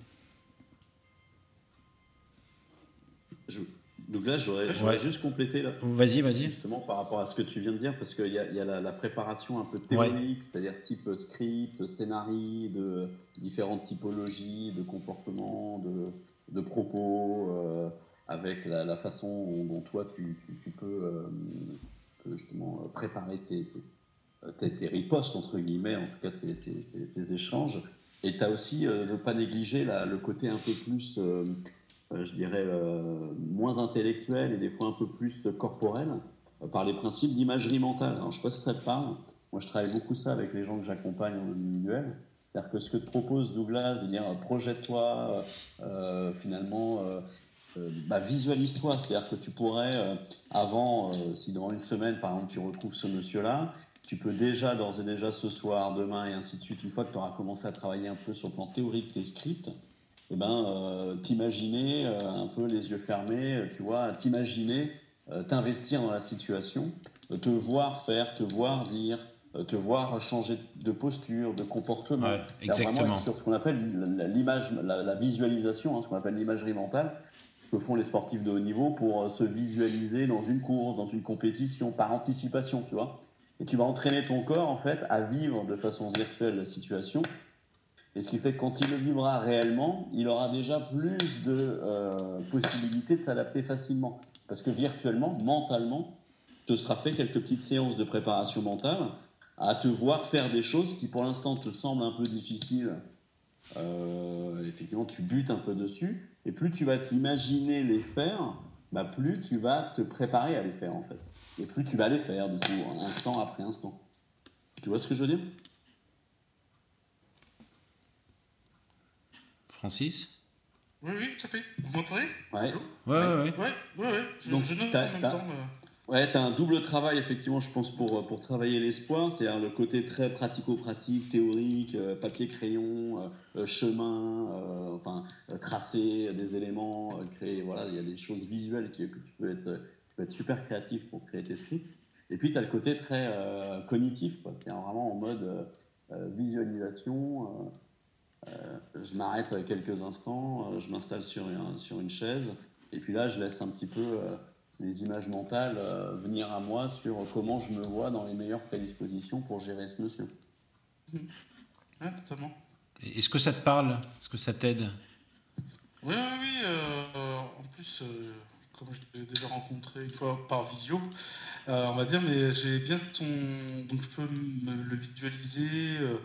Donc là, j'aurais juste complété là. Vas-y, vas-y. Justement par rapport à ce que tu viens de dire, parce qu'il y a, y a la, préparation un peu théorique, c'est-à-dire type script, scénario, de différentes typologies de comportements, de, de propos, euh, avec la, façon dont, toi tu, tu, peux, justement préparer tes, tes, tes, ripostes, entre guillemets, en tout cas tes échanges. Et tu as aussi euh, ne pas négliger le côté un peu plus, euh, euh, je dirais, moins intellectuel et des fois un peu plus corporel par les principes d'imagerie mentale. Alors, je ne sais pas si ça te parle. Moi, je travaille beaucoup ça avec les gens que j'accompagne en individuel. C'est-à-dire que ce que te propose Douglas, de dire projette-toi, finalement, bah, visualise-toi. C'est-à-dire que tu pourrais, avant, si dans une semaine, par exemple, tu retrouves ce monsieur-là, tu peux déjà, d'ores et déjà ce soir, demain et ainsi de suite, une fois que tu auras commencé à travailler un peu sur le plan théorique tes scripts, eh ben, euh, t'imaginer euh, un peu les yeux fermés, euh, tu vois, t'imaginer t'investir dans la situation, te voir faire, te voir dire, te voir changer de posture, de comportement. exactement. Vraiment sur ce qu'on appelle l'image, la, visualisation, hein, ce qu'on appelle l'imagerie mentale, que font les sportifs de haut niveau pour se visualiser dans une course, dans une compétition, par anticipation, tu vois. Et tu vas entraîner ton corps, en fait, à vivre de façon virtuelle la situation. Et ce qui fait que quand il le vivra réellement, il aura déjà plus de euh, possibilités de s'adapter facilement. Parce que virtuellement, mentalement, te sera fait quelques petites séances de préparation mentale à te voir faire des choses qui pour l'instant te semblent un peu difficiles. Euh, effectivement, tu butes un peu dessus. Et plus tu vas t'imaginer les faire, bah, plus tu vas te préparer à les faire en fait. Et plus tu vas les faire, du coup, instant après instant. Tu vois ce que je veux dire? Francis? Oui, oui, tout à fait. Vous m'entendez? Ouais. Ouais, ouais, ouais. Ouais, ouais. Je, Donc, je note en même temps. Euh. Ouais, tu as un double travail, effectivement, je pense, pour, pour travailler l'espoir. C'est-à-dire le côté très pratico-pratique, théorique, euh, papier-crayon, euh, chemin, enfin, tracer des éléments, créer. Voilà, il y a des choses visuelles que tu peux être tu peux être super créatif pour créer tes scripts. Et puis, tu as le côté très euh, cognitif, c'est vraiment en mode euh, euh, visualisation. je m'arrête quelques instants, je m'installe sur, sur une chaise, et puis là, je laisse un petit peu les images mentales venir à moi sur comment je me vois dans les meilleures prédispositions pour gérer ce monsieur. Mmh. totalement. Est-ce que ça te parle? Est-ce que ça t'aide? Oui, oui, oui. en plus, comme je l'ai déjà rencontré une fois par visio, euh, on va dire, mais j'ai bien son. Donc je peux me le visualiser euh,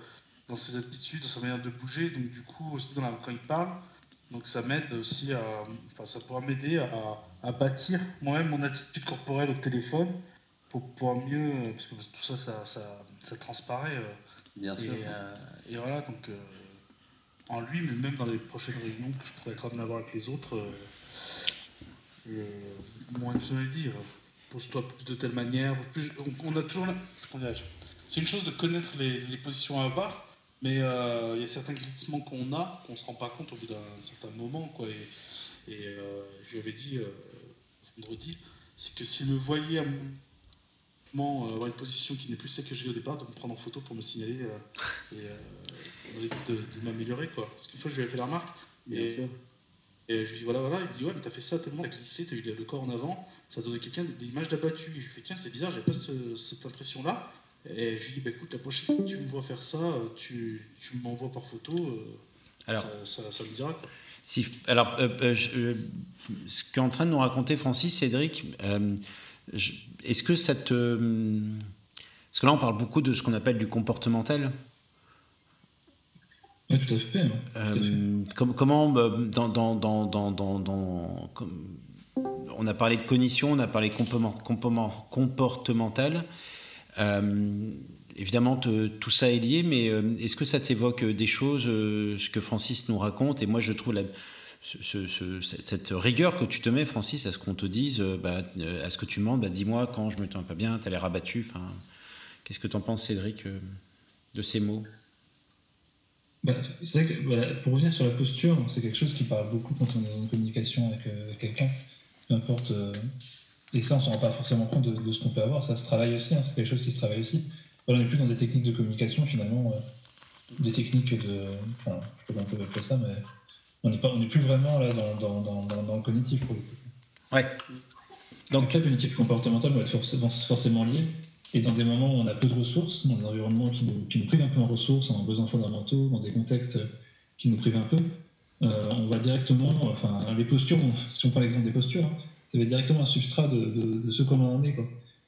dans ses attitudes, dans sa manière de bouger, donc du coup, aussi dans la, quand il parle. Donc ça m'aide aussi à. Enfin, ça pourra m'aider à, bâtir moi-même mon attitude corporelle au téléphone pour pouvoir mieux. Parce que tout ça, ça, ça, transparaît. Euh, bien sûr. Et, voilà, donc en lui, mais même dans les prochaines réunions que je pourrais être amené à avoir avec les autres moins de dire, pose-toi plus de telle manière. Plus, on, a toujours. C'est une chose de connaître les, positions à avoir, mais euh, il y a certains glissements qu'on a qu'on ne se rend pas compte au bout d'un certain moment. Quoi, et, et euh, je lui avais dit euh, vendredi, c'est que s'il me voyait à moment avoir une position qui n'est plus celle que j'ai au départ, de me prendre en photo pour me signaler et de, de m'améliorer. Parce qu'une fois, je lui avais fait la remarque. Bien sûr. Et je lui dis voilà, voilà, il me dit ouais, mais t'as fait ça tellement, t'as glissé, t'as eu le corps en avant, ça donnait quelqu'un des images d'abattu. Et je lui fais tiens, c'est bizarre, j'ai pas cette impression-là. Et je lui dis bah écoute, la prochaine fois que tu me vois faire ça, tu, tu m'envoies par photo, euh, alors, ça, ça, me dira. Si, alors, euh, euh, ce qu'est en train de nous raconter Francis, Cédric, est-ce que ça te. Parce que là, on parle beaucoup de ce qu'on appelle du comportemental. Oui, tout à fait. Euh, comment, dans, dans, dans, dans on a parlé de cognition, on a parlé comportemental. Euh, évidemment, tout ça est lié, mais euh, est-ce que ça t'évoque des choses, ce que Francis nous raconte? Et moi, je trouve la, cette rigueur que tu te mets, Francis, à ce qu'on te dise, bah, à ce que tu demandes, bah, dis-moi quand je me sens pas bien, tu as l'air abattu. Qu'est-ce que tu en penses, Cédric, de ces mots? Bah, c'est vrai que pour revenir sur la posture, c'est quelque chose qui parle beaucoup quand on est une communication avec euh, quelqu'un, peu importe. Euh, et ça, on ne s'en rend pas forcément compte de, ce qu'on peut avoir. Ça se travaille aussi, hein, c'est quelque chose qui se travaille aussi. on n'est plus dans des techniques de communication, finalement, euh, des techniques de. Enfin, je peux un peu appeler ça, mais on n'est plus vraiment là dans, dans, dans, dans, le cognitif pour le coup. Ouais. Donc, là, une équipe comportementale va être forcément liée. Et dans des moments où on a peu de ressources, dans des environnements qui nous, qui nous privent un peu en ressources, en besoins fondamentaux, dans des contextes qui nous privent un peu, euh, on va directement, enfin, les postures, si on prend l'exemple des postures, hein, ça va être directement un substrat de, de, ce comment on est. Quoi.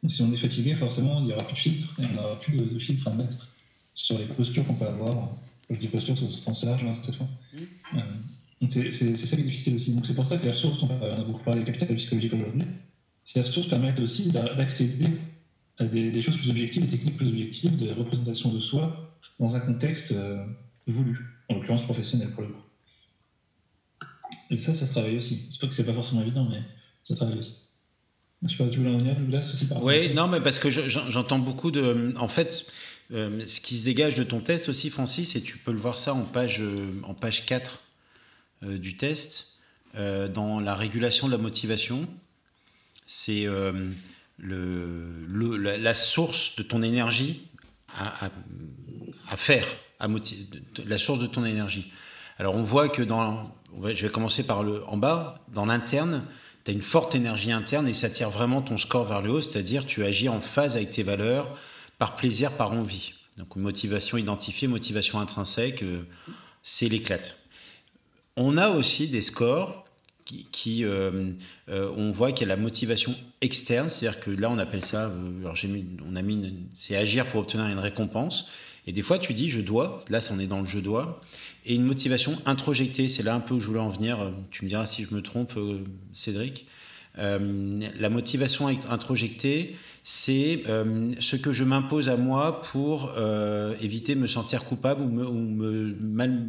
si on est fatigué, forcément, il n'y aura plus de filtre, et on n'aura plus de, filtre à mettre sur les postures qu'on peut avoir. Quand je dis posture, c'est au sens large, hein, cette fois. Mmh. Euh, c'est ça qui est difficile aussi. Donc c'est pour ça que les ressources, on a beaucoup parlé de capital psychologique aujourd'hui, ces ressources permettent aussi d'accéder des, choses plus objectives, des techniques plus objectives, de représentation de soi dans un contexte euh, voulu, en l'occurrence professionnel pour le coup. Et ça, ça se travaille aussi. C'est pas que c'est pas forcément évident, mais ça travaille aussi. Je sais pas, tu voulais en venir, Douglas, aussi par Oui, non, mais parce que j'entends beaucoup de. En fait, euh, ce qui se dégage de ton test aussi, Francis, et tu peux le voir ça en page, euh, en page 4 du test, dans la régulation de la motivation, c'est la, source de ton énergie à, à, faire, à la source de ton énergie. Alors on voit que dans, je vais commencer par le en bas, dans l'interne, tu as une forte énergie interne et ça tire vraiment ton score vers le haut, c'est-à-dire tu agis en phase avec tes valeurs, par plaisir, par envie. Donc motivation identifiée, motivation intrinsèque, euh, c'est l'éclate. On a aussi des scores euh, euh, on voit qu'il y a la motivation externe, c'est-à-dire que là on appelle ça, euh, alors mis, on a mis, c'est agir pour obtenir une récompense. Et des fois tu dis je dois, là on est dans le je dois, et une motivation introjectée, c'est là un peu où je voulais en venir. Tu me diras si je me trompe, Cédric. la motivation introjectée, c'est ce que je m'impose à moi pour éviter de me sentir coupable ou me, ou me mal,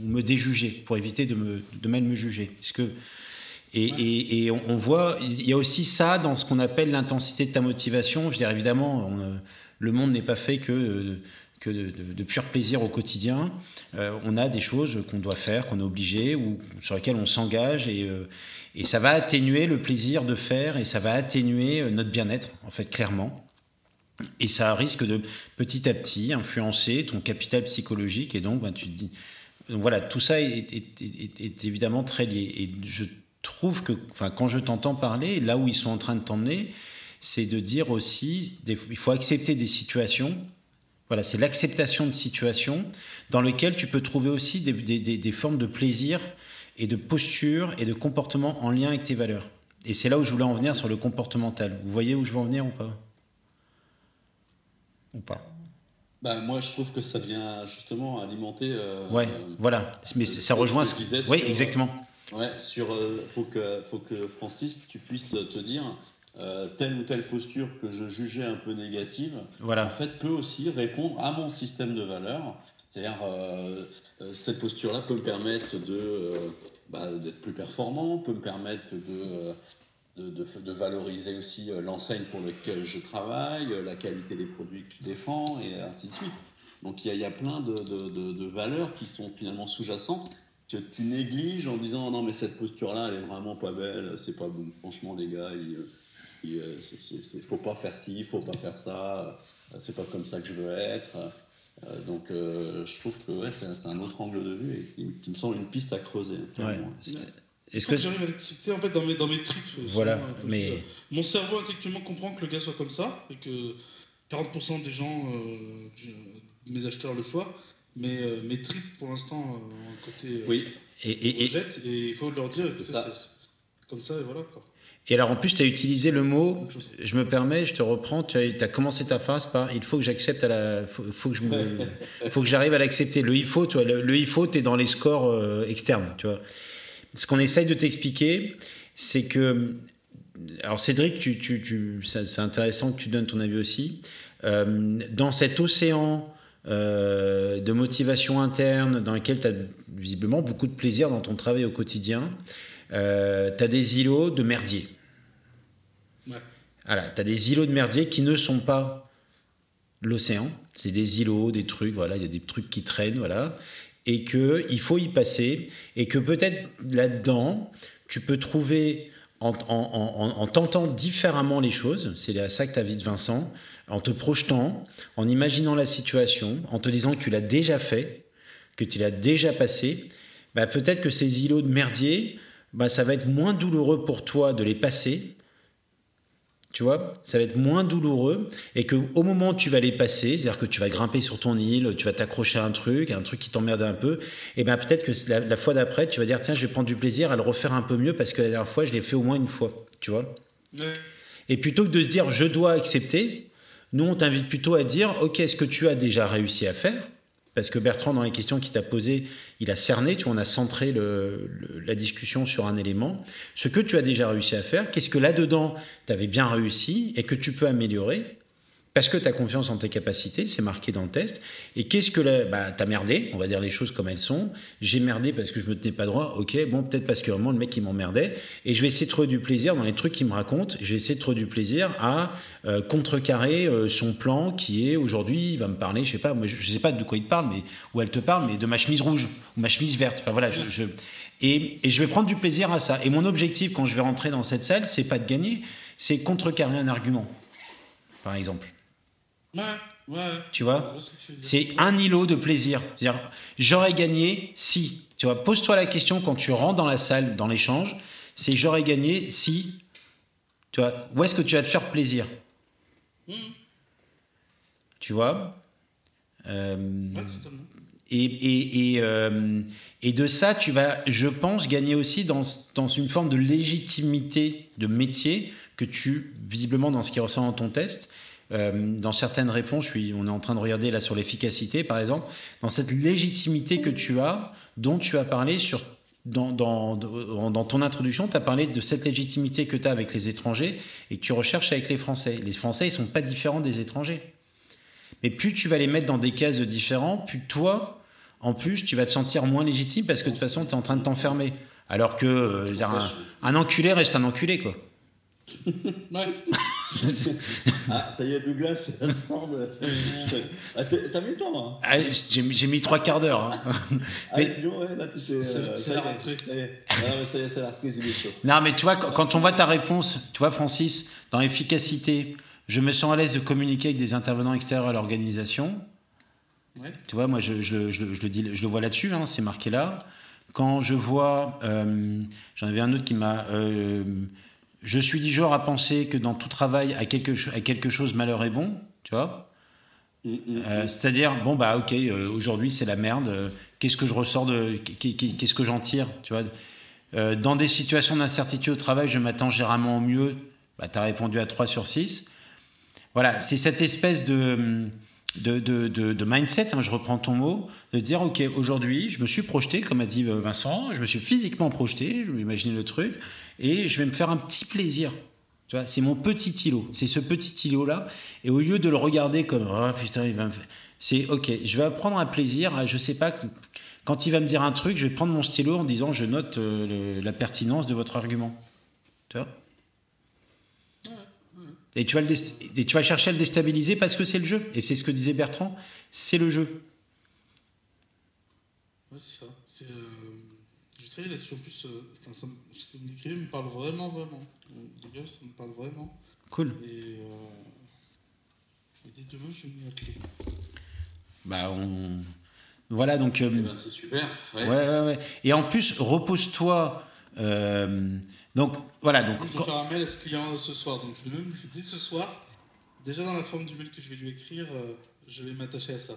me déjuger, pour éviter de, me, de mal me juger. Parce que, et, et, on, voit, il y a aussi ça dans ce qu'on appelle l'intensité de ta motivation. Je veux dire, évidemment, le monde n'est pas fait que, que de, pur plaisir au quotidien. Euh, on a des choses qu'on doit faire, qu'on est obligé, ou sur lesquelles on s'engage, et, euh, et ça va atténuer le plaisir de faire, et ça va atténuer euh, notre bien-être, en fait, clairement. Et ça risque de petit à petit influencer ton capital psychologique, et donc ben, tu te dis donc voilà, tout ça est, évidemment très lié. Et je trouve que, enfin, quand je t'entends parler, là où ils sont en train de t'emmener, c'est de dire aussi, il faut accepter des situations. Voilà, c'est l'acceptation de situations dans lesquelles tu peux trouver aussi des, des, formes de plaisir et de posture et de comportement en lien avec tes valeurs. Et c'est là où je voulais en venir sur le comportemental. Vous voyez où je veux en venir ou pas? Ou pas? Bah, moi, je trouve que ça vient justement alimenter. Euh, ouais, voilà. Mais ça rejoint ce que disais. Oui, exactement. Ouais, sur. Euh, faut que, faut que Francis, tu puisses te dire. Euh, telle ou telle posture que je jugeais un peu négative, voilà. en fait, peut aussi répondre à mon système de valeurs. C'est-à-dire, cette posture-là peut me permettre de, bah, d'être plus performant, peut me permettre de, de, valoriser aussi euh, l'enseigne pour laquelle je travaille, euh, la qualité des produits que je défends, et ainsi de suite. Donc il y, a, plein de, valeurs qui sont finalement sous-jacentes que tu négliges en disant non mais cette posture-là elle est vraiment pas belle, c'est pas bon. Franchement les gars, il, ne faut pas faire ci, il faut pas faire ça, c'est pas comme ça que je veux être. Euh, donc je trouve que ouais, c'est un autre angle de vue et qui, me semble une piste à creuser. Est-ce que j'arrive à l'accepter en fait dans mes, dans mes tripes euh, Voilà, mais. Mon cerveau intellectuellement comprend que le gars soit comme ça et que 40% des gens, euh, mes acheteurs le soient, mais euh, mes tripes pour l'instant ont un côté. oui. Et, et, et, et, il faut leur dire que c'est comme ça et voilà quoi. Et alors en plus, tu as utilisé le mot, je me permets, je te reprends, tu as, as commencé ta phrase par il faut que j'accepte à la. Faut, faut que je faut que j'arrive à l'accepter. Le il faut, tu vois, le, le il faut, tu es dans les scores externes, tu vois ce qu'on essaye de t'expliquer, c'est que. Alors, Cédric, tu, tu, c'est intéressant que tu donnes ton avis aussi. Euh, dans cet océan euh, de motivation interne, dans lequel tu as visiblement beaucoup de plaisir dans ton travail au quotidien, euh, tu as des îlots de merdier. Ouais. Voilà, tu as des îlots de merdier qui ne sont pas l'océan. C'est des îlots, des trucs, voilà, il y a des trucs qui traînent, voilà et qu'il faut y passer, et que peut-être là-dedans, tu peux trouver, en, tentant différemment les choses, c'est ça que tu as de Vincent, en te projetant, en imaginant la situation, en te disant que tu l'as déjà fait, que tu l'as déjà passé, bah peut-être que ces îlots de merdier bah, ça va être moins douloureux pour toi de les passer. Tu vois, ça va être moins douloureux et que au moment où tu vas les passer, c'est-à-dire que tu vas grimper sur ton île, tu vas t'accrocher à un truc, un truc qui t'emmerde un peu, et ben peut-être que la, la fois d'après, tu vas dire tiens, je vais prendre du plaisir à le refaire un peu mieux parce que la dernière fois, je l'ai fait au moins une fois, tu vois. Ouais. Et plutôt que de se dire je dois accepter, nous on t'invite plutôt à dire ok, est-ce que tu as déjà réussi à faire Parce que Bertrand, dans les questions qu'il t'a posées, il a cerné, tu vois, on a centré la discussion sur un élément. Ce que tu as déjà réussi à faire, qu'est-ce que là-dedans tu avais bien réussi et que tu peux améliorer parce que tu as confiance en tes capacités, c'est marqué dans le test. Et qu'est-ce que là, bah, t'as merdé, on va dire les choses comme elles sont. J'ai merdé parce que je me tenais pas droit. Ok, bon, peut-être parce que vraiment le mec il m'emmerdait. Et je vais essayer de trouver du plaisir dans les trucs qu'il me raconte. Je vais essayer de trouver du plaisir à euh, contrecarrer euh, son plan qui est aujourd'hui, il va me parler, je sais pas, moi, je sais pas de quoi il te parle, mais où elle te parle, mais de ma chemise rouge ou ma chemise verte. Enfin voilà, je, je- et, et je vais prendre du plaisir à ça. Et mon objectif quand je vais rentrer dans cette salle, c'est pas de gagner, c'est contrecarrer un argument, par exemple. Ouais, ouais. Tu vois. C'est un îlot de plaisir. C'est-à-dire, j'aurais gagné si. Tu vois, pose-toi la question quand tu rentres dans la salle, dans l'échange, c'est j'aurais gagné si. Tu vois, où est-ce que tu vas te faire plaisir? Mmh. Tu vois? Euh, Ouais, totalement. et, et, et, euh, et de ça, tu vas, je pense, gagner aussi dans, dans une forme de légitimité de métier que tu, visiblement, dans ce qui ressort dans ton test, euh, dans certaines réponses, on est en train de regarder là sur l'efficacité, par exemple, dans cette légitimité que tu as, dont tu as parlé sur, dans, dans, dans, dans ton introduction, tu as parlé de cette légitimité que tu as avec les étrangers et que tu recherches avec les Français. Les Français, ils sont pas différents des étrangers. Mais plus tu vas les mettre dans des cases différents, plus toi, en plus, tu vas te sentir moins légitime parce que de toute façon, tu es en train de t'enfermer. Alors que euh, un enculé reste un enculé, quoi. Ouais. Ah, ça y est, Douglas, sort de. Ah, T'as mis le temps, hein Ah, J'ai j'ai mis trois quarts d'heure. hein. Ah, Mais-. C'est- euh, c'est la rentrée. Ah, c'est la reprise chaud. Non, mais tu vois, quand, quand on voit ta réponse, tu vois, Francis, dans l'efficacité, je me sens à l'aise de communiquer avec des intervenants extérieurs à l'organisation. Ouais. Tu vois, moi, je, je, je, je le, dis, je le vois là-dessus, hein, c'est marqué là. Quand je vois, euh, j'en avais un autre qui m'a. euh, je suis du genre à penser que dans tout travail, à quelque, à quelque chose, malheur est bon, tu vois. Mm, mm, Euh, C'est-à-dire, bon, bah, ok, euh, aujourd'hui c'est la merde, euh, qu'est-ce que je ressors de. qu'est- qu'est- Qu'est-ce que j'en tire, tu vois. Dans des situations d'incertitude au travail, je m'attends généralement au mieux, bah, tu as répondu à 3 sur 6. Voilà, c'est cette espèce de, de, mindset, hein, je reprends ton mot, de dire, ok, aujourd'hui, je me suis projeté, comme a dit euh, Vincent, je me suis physiquement projeté, je imaginer le truc, et je vais me faire un petit plaisir. Tu vois, c'est mon petit îlot, c'est ce petit îlot-là, et au lieu de le regarder comme, oh putain, il va me faire... C'est, ok, je vais apprendre un plaisir, je sais pas, quand il va me dire un truc, je vais prendre mon stylo en disant, je note euh, la pertinence de votre argument. Tu vois? Et tu, vas le dé- et tu vas chercher à le déstabiliser parce que c'est le jeu. Et c'est ce que disait Bertrand, c'est le jeu. Ouais, c'est ça. C'est, euh, J'ai travaillé là-dessus en plus. euh, enfin, ça me- ce que vous décrivez me parle vraiment, vraiment. Euh, Les gars, ça me parle vraiment. Cool. Et, euh, et dès demain, je vais m'y atteler. Bah, on... Voilà, donc... euh, Eh ben, c'est super. Ouais. ouais, ouais, ouais. Et en plus, repose-toi... euh, donc, voilà. Donc, Je vais faire un mail à ce client ce soir. Donc, je vais même, dès ce soir, déjà dans la forme du mail que je vais lui écrire, euh, je vais m'attacher à ça.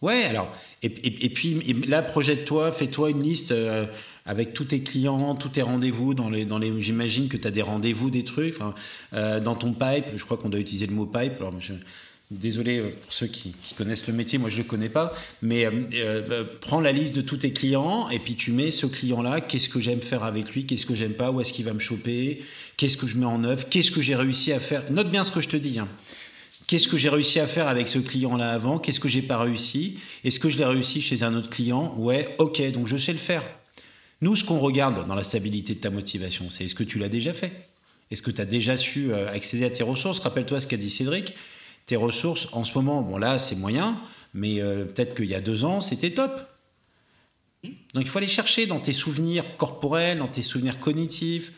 Ouais, alors, et, et- et puis et là, projette-toi, fais-toi une liste euh, avec tous tes clients, tous tes rendez-vous. Dans les, dans les, J'imagine que tu as des rendez-vous, des trucs. euh, dans ton pipe, je crois qu'on doit utiliser le mot pipe. Alors, je- désolé euh, pour ceux qui, connaissent le métier, moi je ne le connais pas. Mais euh, euh, prends la liste de tous tes clients et puis tu mets ce client-là, qu'est-ce que j'aime faire avec lui, qu'est-ce que j'aime pas, où est-ce qu'il va me choper, qu'est-ce que je mets en œuvre, qu'est-ce que j'ai réussi à faire? Note bien ce que je te dis. hein. Qu'est-ce que j'ai réussi à faire avec ce client-là avant? Qu'est-ce que j'ai pas réussi? Est-ce que je l'ai réussi chez un autre client? Ouais, ok, donc je sais le faire. Nous, ce qu'on regarde dans la stabilité de ta motivation, c'est est-ce que tu l'as déjà fait? Est-ce que tu as déjà su accéder à tes ressources? Rappelle-toi ce qu'a dit Cédric. Tes ressources, en ce moment, bon là, c'est moyen, mais euh, peut-être qu'il y a deux ans, c'était top. Donc il faut aller chercher dans tes souvenirs corporels, dans tes souvenirs cognitifs.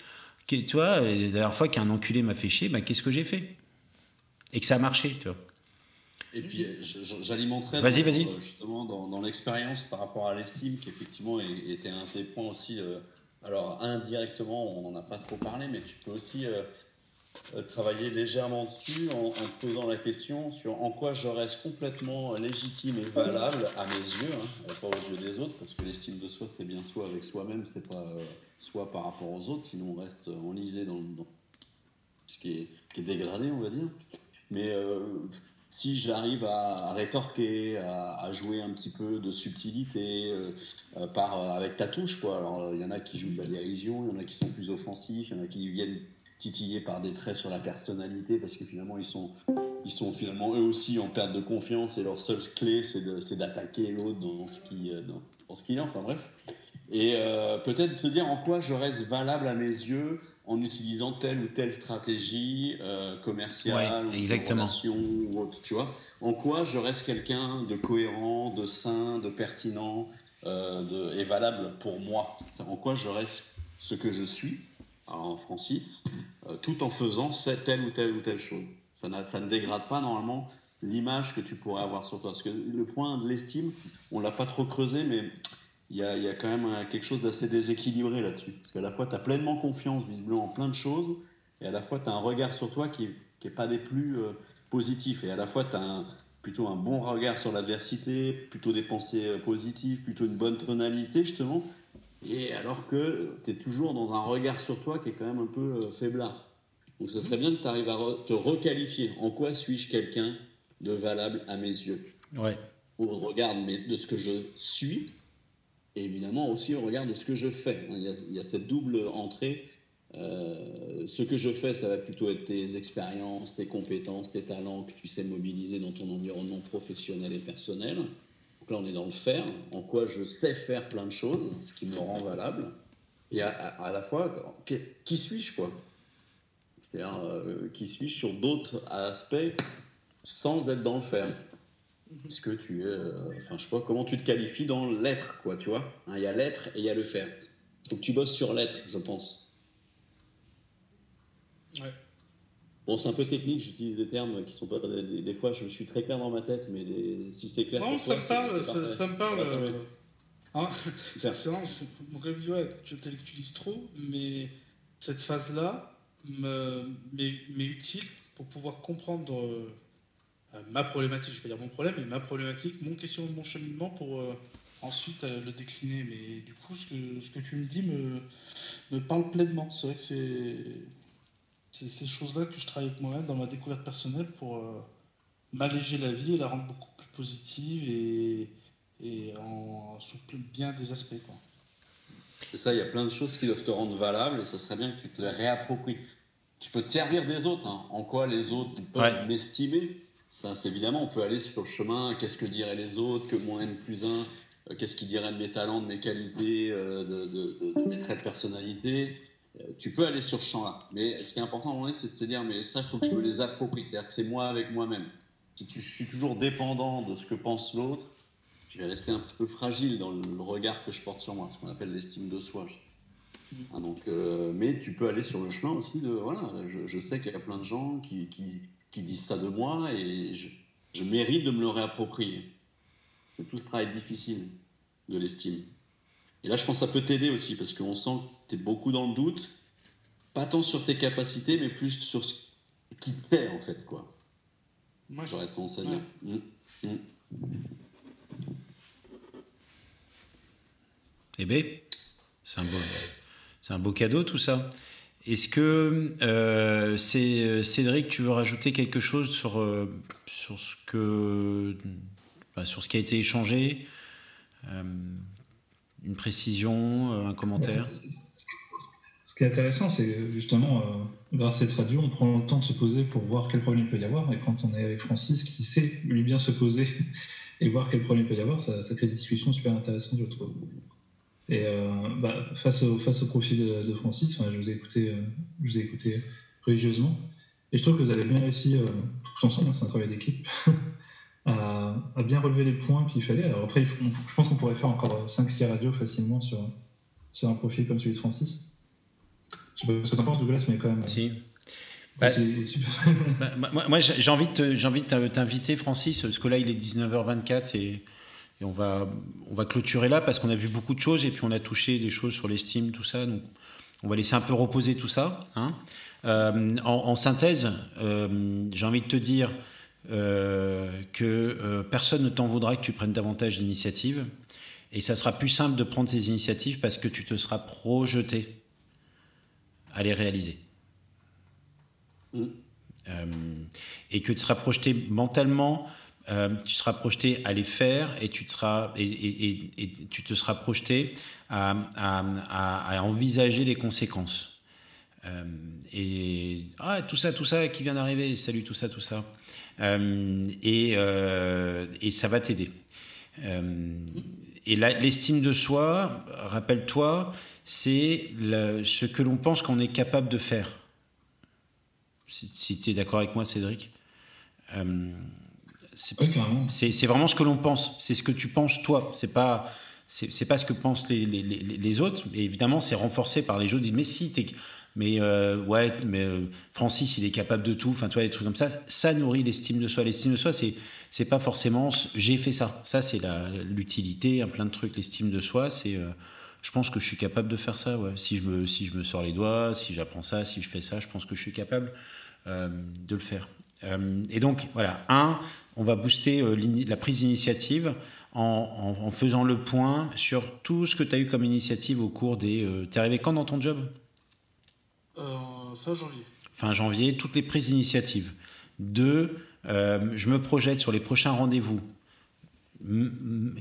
Que, tu vois, la dernière fois qu'un enculé m'a fait chier, bah, qu'est-ce que j'ai fait? Et que ça a marché, tu vois. Et puis, j'alimenterais Vas-y, dans- vas-y. justement dans, dans l'expérience par rapport à l'estime, qui effectivement était un des points aussi euh, alors indirectement, on n'en a pas trop parlé, mais tu peux aussi euh, travailler légèrement dessus en, posant la question sur en quoi je reste complètement légitime et valable à mes yeux, hein, pas aux yeux des autres, parce que l'estime de soi, c'est bien soi avec soi-même, c'est pas euh, soi par rapport aux autres, sinon on reste enlisé dans, ce qui est, dégradé, on va dire. Mais euh, si j'arrive à, rétorquer, à, jouer un petit peu de subtilité par, avec ta touche, quoi. Alors il y en a qui jouent de la dérision, il y en a qui sont plus offensifs, il y en a qui viennent titillés par des traits sur la personnalité parce que finalement ils sont, ils sont finalement eux aussi en perte de confiance et leur seule clé c'est d'attaquer l'autre dans ce qui euh, dans, ce qu'il est enfin bref. Et euh, peut-être se dire en quoi je reste valable à mes yeux en utilisant telle ou telle stratégie euh, commerciale exactement. ou autre, tu vois. En quoi je reste quelqu'un de cohérent de sain de pertinent de, et valable pour moi. En quoi je reste ce que je suis en Francis, euh, tout en faisant telle ou telle ou telle chose. Ça, ne dégrade pas normalement l'image que tu pourrais avoir sur toi. Parce que le point de l'estime, on l'a pas trop creusé, mais il y a, quand même quelque chose d'assez déséquilibré là-dessus. Parce qu'à la fois, tu as pleinement confiance, visiblement, en plein de choses, et à la fois, tu as un regard sur toi qui n'est pas des plus euh, positifs. Et à la fois, tu as plutôt un bon regard sur l'adversité, plutôt des pensées euh, positives, plutôt une bonne tonalité, justement, et alors que tu es toujours dans un regard sur toi qui est quand même un peu euh, faiblard. Donc ça serait bien que tu arrives à te requalifier. En quoi suis-je quelqu'un de valable à mes yeux? Ouais. Au regard de ce que je suis, et évidemment aussi au regard de ce que je fais. Il y a, cette double entrée. Euh, ce que je fais, ça va plutôt être tes expériences, tes compétences, tes talents que tu sais mobiliser dans ton environnement professionnel et personnel. Donc là, on est dans le faire, en quoi je sais faire plein de choses, ce qui me rend valable. Et à, la fois, qui, suis-je, quoi? C'est-à-dire, euh, qui suis-je sur d'autres aspects sans être dans le faire? Est-ce que tu es. Euh, enfin, je sais pas, comment tu te qualifies dans l'être, quoi, tu vois? Hein, Il y a l'être et il y a le faire. Donc tu bosses sur l'être, je pense. Bon, c'est un peu technique, j'utilise des termes qui sont pas. Des, fois, je suis très clair dans ma tête, mais si c'est clair. Non, ça, me parle, ça, me parle. Hein, c'est mon ouais, tu utilises trop, mais cette phase-là m'est utile pour pouvoir comprendre euh, ma problématique, je vais dire mon problème, mais ma problématique, mon question, mon cheminement pour euh, ensuite euh, le décliner. Mais du coup, ce que, ce que tu me dis me, me parle pleinement. C'est vrai que c'est c'est ces choses-là que je travaille avec moi-même dans ma découverte personnelle pour euh, m'alléger la vie et la rendre beaucoup plus positive et, et en, sous bien des aspects. C'est ça, il y a plein de choses qui doivent te rendre valable et ça serait bien que tu te les réappropries. Tu peux te servir des autres, hein. en quoi les autres peuvent m'estimer? Ça, c'est évidemment, on peut aller sur le chemin, qu'est-ce que diraient les autres, que moins N plus 1, euh, qu'est-ce qu'ils diraient de mes talents, de mes qualités, euh, de, de, de, mes traits de personnalité. Euh, tu peux aller sur ce champ-là. Mais ce qui est important à un moment c'est de se dire, mais ça, il faut que je me les approprie. C'est-à-dire que c'est moi avec moi-même. Si je suis toujours dépendant de ce que pense l'autre, je vais rester un petit peu fragile dans le regard que je porte sur moi, ce qu'on appelle l'estime de soi. Ah, donc, euh, mais tu peux aller sur le chemin aussi de, voilà, je, sais qu'il y a plein de gens qui, qui, disent ça de moi et je, je mérite de me le réapproprier. C'est tout ce travail difficile de l'estime. Et là, je pense que ça peut t'aider aussi, parce qu'on sent que tu es beaucoup dans le doute, pas tant sur tes capacités, mais plus sur ce qui t'est, en fait, quoi. Moi, j'aurais tendance à dire. Mmh. Mmh. Eh bien, c'est un, beau, c'est un beau cadeau tout ça. Est-ce que euh, c'est Cédric, tu veux rajouter quelque chose sur, euh, sur, ce, que, bah, sur ce qui a été échangé? Euh, une précision, un commentaire? Ce qui est intéressant, c'est justement, euh, grâce à cette radio, on prend le temps de se poser pour voir quel problème il peut y avoir. Et quand on est avec Francis, qui sait lui bien se poser et voir quel problème il peut y avoir, ça, crée des discussions super intéressantes, je trouve. Et euh, bah, face, au, profil de, Francis, je, vous ai écouté, je vous ai écouté religieusement. Et je trouve que vous avez bien réussi, tous ensemble, hein, c'est un travail d'équipe, à, bien relever les points qu'il fallait. Alors après, je pense qu'on pourrait faire encore 5-6 radios facilement sur un profil comme celui de Francis. Je sais pas ce que tu en penses, Douglas, mais quand même. Si. Bah, bah, moi, j'ai envie de t'inviter, Francis, parce que là, il est 19h24 et, Et on va, on va clôturer là parce qu'on a vu beaucoup de choses et puis on a touché des choses sur l'estime, tout ça. Donc on va laisser un peu reposer tout ça. Hein. Euh, en, synthèse, euh, j'ai envie de te dire euh, que personne ne t'en voudra que tu prennes davantage d'initiatives. Et ça sera plus simple de prendre ces initiatives parce que tu te seras projeté à les réaliser. Mm. et que tu seras projeté mentalement euh, tu seras projeté à les faire et tu te seras, et, tu te seras projeté à, envisager les conséquences. Euh, et ah, tout ça, tout ça qui vient d'arriver, salut, tout ça, tout ça. Euh, et, et, ça va t'aider. et l'estime de soi, rappelle-toi, c'est ce que l'on pense qu'on est capable de faire. Si, si tu es d'accord avec moi, Cédric. C'est vraiment ce que l'on pense. C'est ce que tu penses toi. C'est pas c'est pas ce que pensent les, les, les, autres. Et évidemment, c'est renforcé par les gens qui disent mais si mais euh, ouais, mais euh, Francis, il est capable de tout. Enfin, toi, des trucs comme ça, ça nourrit l'estime de soi. L'estime de soi, c'est c'est pas forcément j'ai fait ça. Ça, c'est l'utilité, un plein de trucs. L'estime de soi, c'est euh, je pense que je suis capable de faire ça. Ouais. Si je me si je me sors les doigts, si j'apprends ça, si je fais ça, je pense que je suis capable de le faire. et donc voilà, un, on va booster euh, la prise d'initiative en, faisant le point sur tout ce que tu as eu comme initiative au cours des... Euh, tu es arrivé quand dans ton job? Euh, Fin janvier. Fin janvier, toutes les prises d'initiative. Deux, je me projette sur les prochains rendez-vous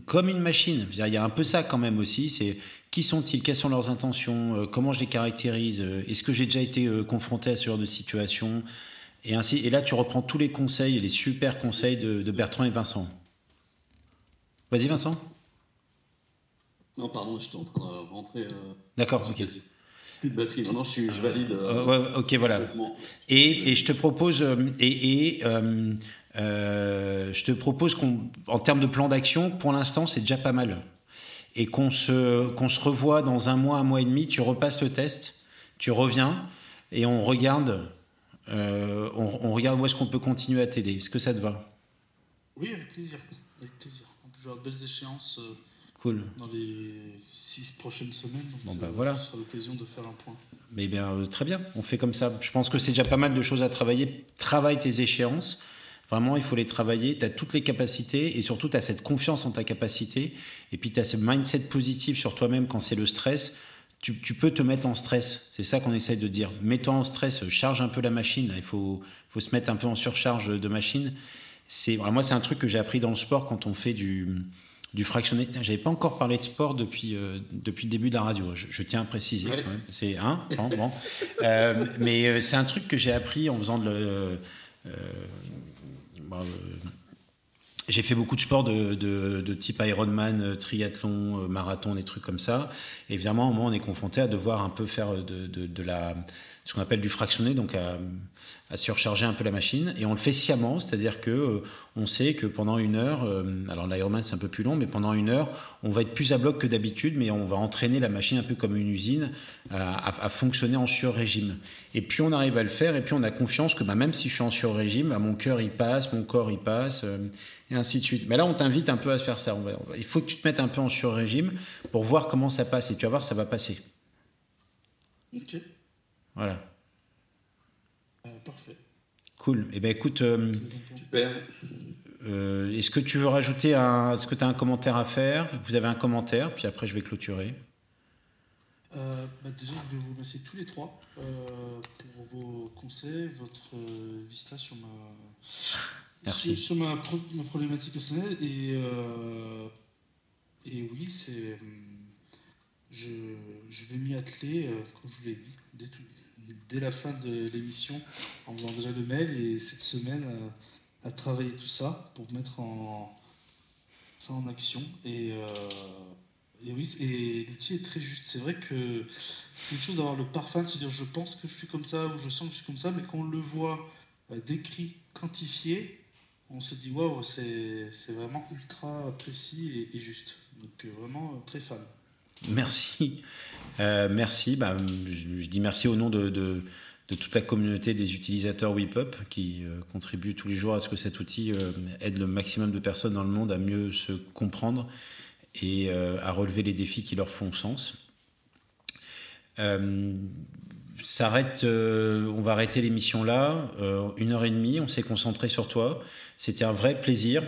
comme une machine. Il y a un peu ça quand même aussi. C'est qui sont-ils Quelles sont leurs intentions Comment je les caractérise Est-ce que j'ai déjà été confronté à ce genre de situation et, ainsi, et là, tu reprends tous les conseils, les super conseils de, Bertrand et Vincent. Vas-y, Vincent. Non, pardon, j'étais en train de rentrer. Euh, D'accord, ok. Plus de batterie. Non, non, je, je valide. Euh, ok, voilà. Et, et, je te propose, euh, et, et je te propose qu'en termes de plan d'action, pour l'instant, c'est déjà pas mal. Et qu'on se, qu'on se revoit dans un mois, un mois et demi, tu repasses le test, tu reviens et on regarde euh, on, regarde où est-ce qu'on peut continuer à t'aider. Est-ce que ça te va? Oui, avec plaisir. Avec plaisir. On peut avoir de belles échéances euh, cool. dans les six prochaines semaines. bon, bah, voilà. Ce sera l'occasion de faire un point. Mais bien, euh, très bien, on fait comme ça. Je pense que c'est déjà pas mal de choses à travailler. Travaille tes échéances. Vraiment, il faut les travailler. Tu as toutes les capacités et surtout, tu as cette confiance en ta capacité. Et puis, tu as ce mindset positif sur toi-même quand c'est le stress tu, peux te mettre en stress. C'est ça qu'on essaye de dire. Mets-toi en stress, charge un peu la machine. Il faut, faut se mettre un peu en surcharge de machine. C'est, moi, c'est un truc que j'ai appris dans le sport quand on fait du, du fractionné. J'avais pas encore parlé de sport depuis, euh, depuis le début de la radio. Je, tiens à préciser. C'est un, bon, bon. Euh, mais euh, c'est un truc que j'ai appris en faisant de le, j'ai fait beaucoup de sports de, type Ironman, euh, triathlon, euh, marathon, des trucs comme ça. évidemment, au moment, on est confronté à devoir un peu faire de, de la, ce qu'on appelle du fractionné, donc à, à, surcharger un peu la machine. Et on le fait sciemment, c'est-à-dire que euh, on sait que pendant une heure, alors l'Ironman c'est un peu plus long, mais pendant une heure, on va être plus à bloc que d'habitude, mais on va entraîner la machine un peu comme une usine à, à, fonctionner en sur-régime. Et puis on arrive à le faire, et puis on a confiance que bah, même si je suis en sur-régime, bah, mon cœur il passe, mon corps il passe et ainsi de suite. Mais là, on t'invite un peu à faire ça. il faut que tu te mettes un peu en sur-régime pour voir comment ça passe. Et tu vas voir, ça va passer. Ok. Voilà. Euh, parfait. Cool. Eh bien, écoute. Euh, Super. Euh, est-ce que tu veux rajouter un. Est-ce que tu as un commentaire à faire? Vous avez un commentaire, puis après, je vais clôturer. Bah, déjà, je vais vous remercier tous les trois pour vos conseils, votre vista sur ma Merci. Sur ma, ma, problématique personnelle, et, euh, et oui, c'est. Je, je, vais m'y atteler, euh, comme je vous l'ai dit, dès, dès, la fin de l'émission, en faisant déjà le mail, et cette semaine, à, travailler tout ça pour mettre en, ça en action. Et, euh, et oui, et l'outil est très juste. C'est vrai que c'est une chose d'avoir le parfum, de se dire je pense que je suis comme ça, ou je sens que je suis comme ça, mais quand on le voit décrit, quantifié, on se dit waouh, c'est vraiment ultra précis et, juste. Donc euh, vraiment euh, très fan. Merci. Euh, merci. Bah, je, dis merci au nom de, toute la communauté des utilisateurs WePup qui contribuent tous les jours à ce que cet outil aide le maximum de personnes dans le monde à mieux se comprendre et à relever les défis qui leur font sens. S'arrête, on va arrêter l'émission là, une heure et demie, on s'est concentré sur toi. C'était un vrai plaisir.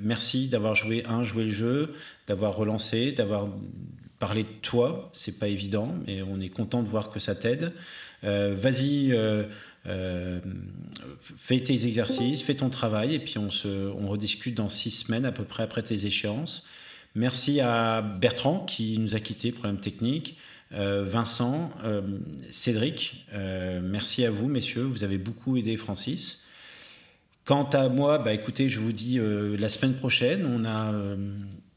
merci d'avoir joué, un, joué le jeu, d'avoir relancé, d'avoir parler de toi, c'est pas évident, mais on est content de voir que ça t'aide. Euh, vas-y, euh, euh, fais tes exercices, fais ton travail, et puis on, se, on rediscute dans six semaines à peu près après tes échéances. Merci à Bertrand qui nous a quittés, problème technique. Vincent, Cédric, merci à vous, messieurs. Vous avez beaucoup aidé Francis. Quant à moi, bah, écoutez, je vous dis la semaine prochaine, on a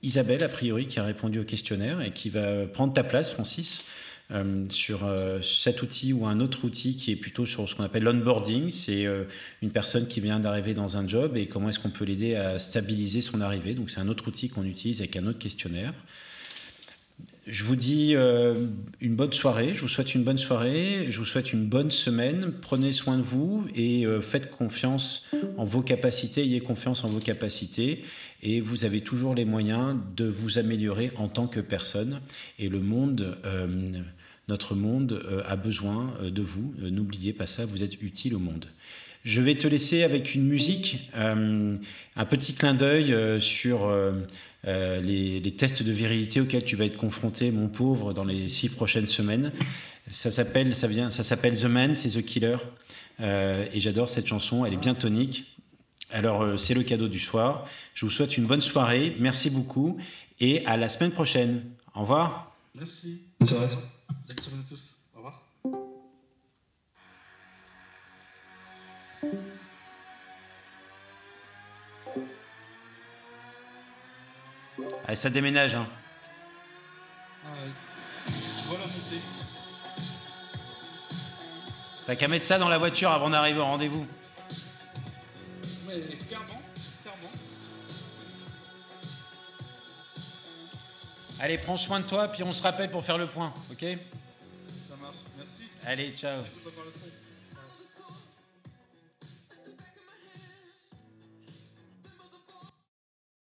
Isabelle, a priori, qui a répondu au questionnaire et qui va prendre ta place, Francis, euh, sur euh, cet outil ou un autre outil qui est plutôt sur ce qu'on appelle l'onboarding. C'est euh, une personne qui vient d'arriver dans un job et comment est-ce qu'on peut l'aider à stabiliser son arrivée. Donc c'est un autre outil qu'on utilise avec un autre questionnaire. Je vous dis une bonne soirée, je vous souhaite une bonne soirée, je vous souhaite une bonne semaine, prenez soin de vous et faites confiance en vos capacités, ayez confiance en vos capacités et vous avez toujours les moyens de vous améliorer en tant que personne. Et le monde, euh, notre monde euh, a besoin euh, de vous. N'oubliez pas ça, vous êtes utile au monde. Je vais te laisser avec une musique, un petit clin d'œil sur les, les, tests de virilité auxquels tu vas être confronté, mon pauvre, dans les six prochaines semaines. Ça s'appelle, ça vient, ça s'appelle The Man, c'est The Killer, et j'adore cette chanson. Elle est bien tonique. Alors, euh, c'est le cadeau du soir. Je vous souhaite une bonne soirée. Merci beaucoup et à la semaine prochaine. Au revoir. Merci. Bonne soirée. Bonne soirée à tous. Au revoir. Allez, ça déménage. Hein. T'as qu'à mettre ça dans la voiture avant d'arriver au rendez-vous. Mais clairement, clairement. Allez, prends soin de toi, puis on se rappelle pour faire le point, ok? Ça marche. Merci. Allez, ciao.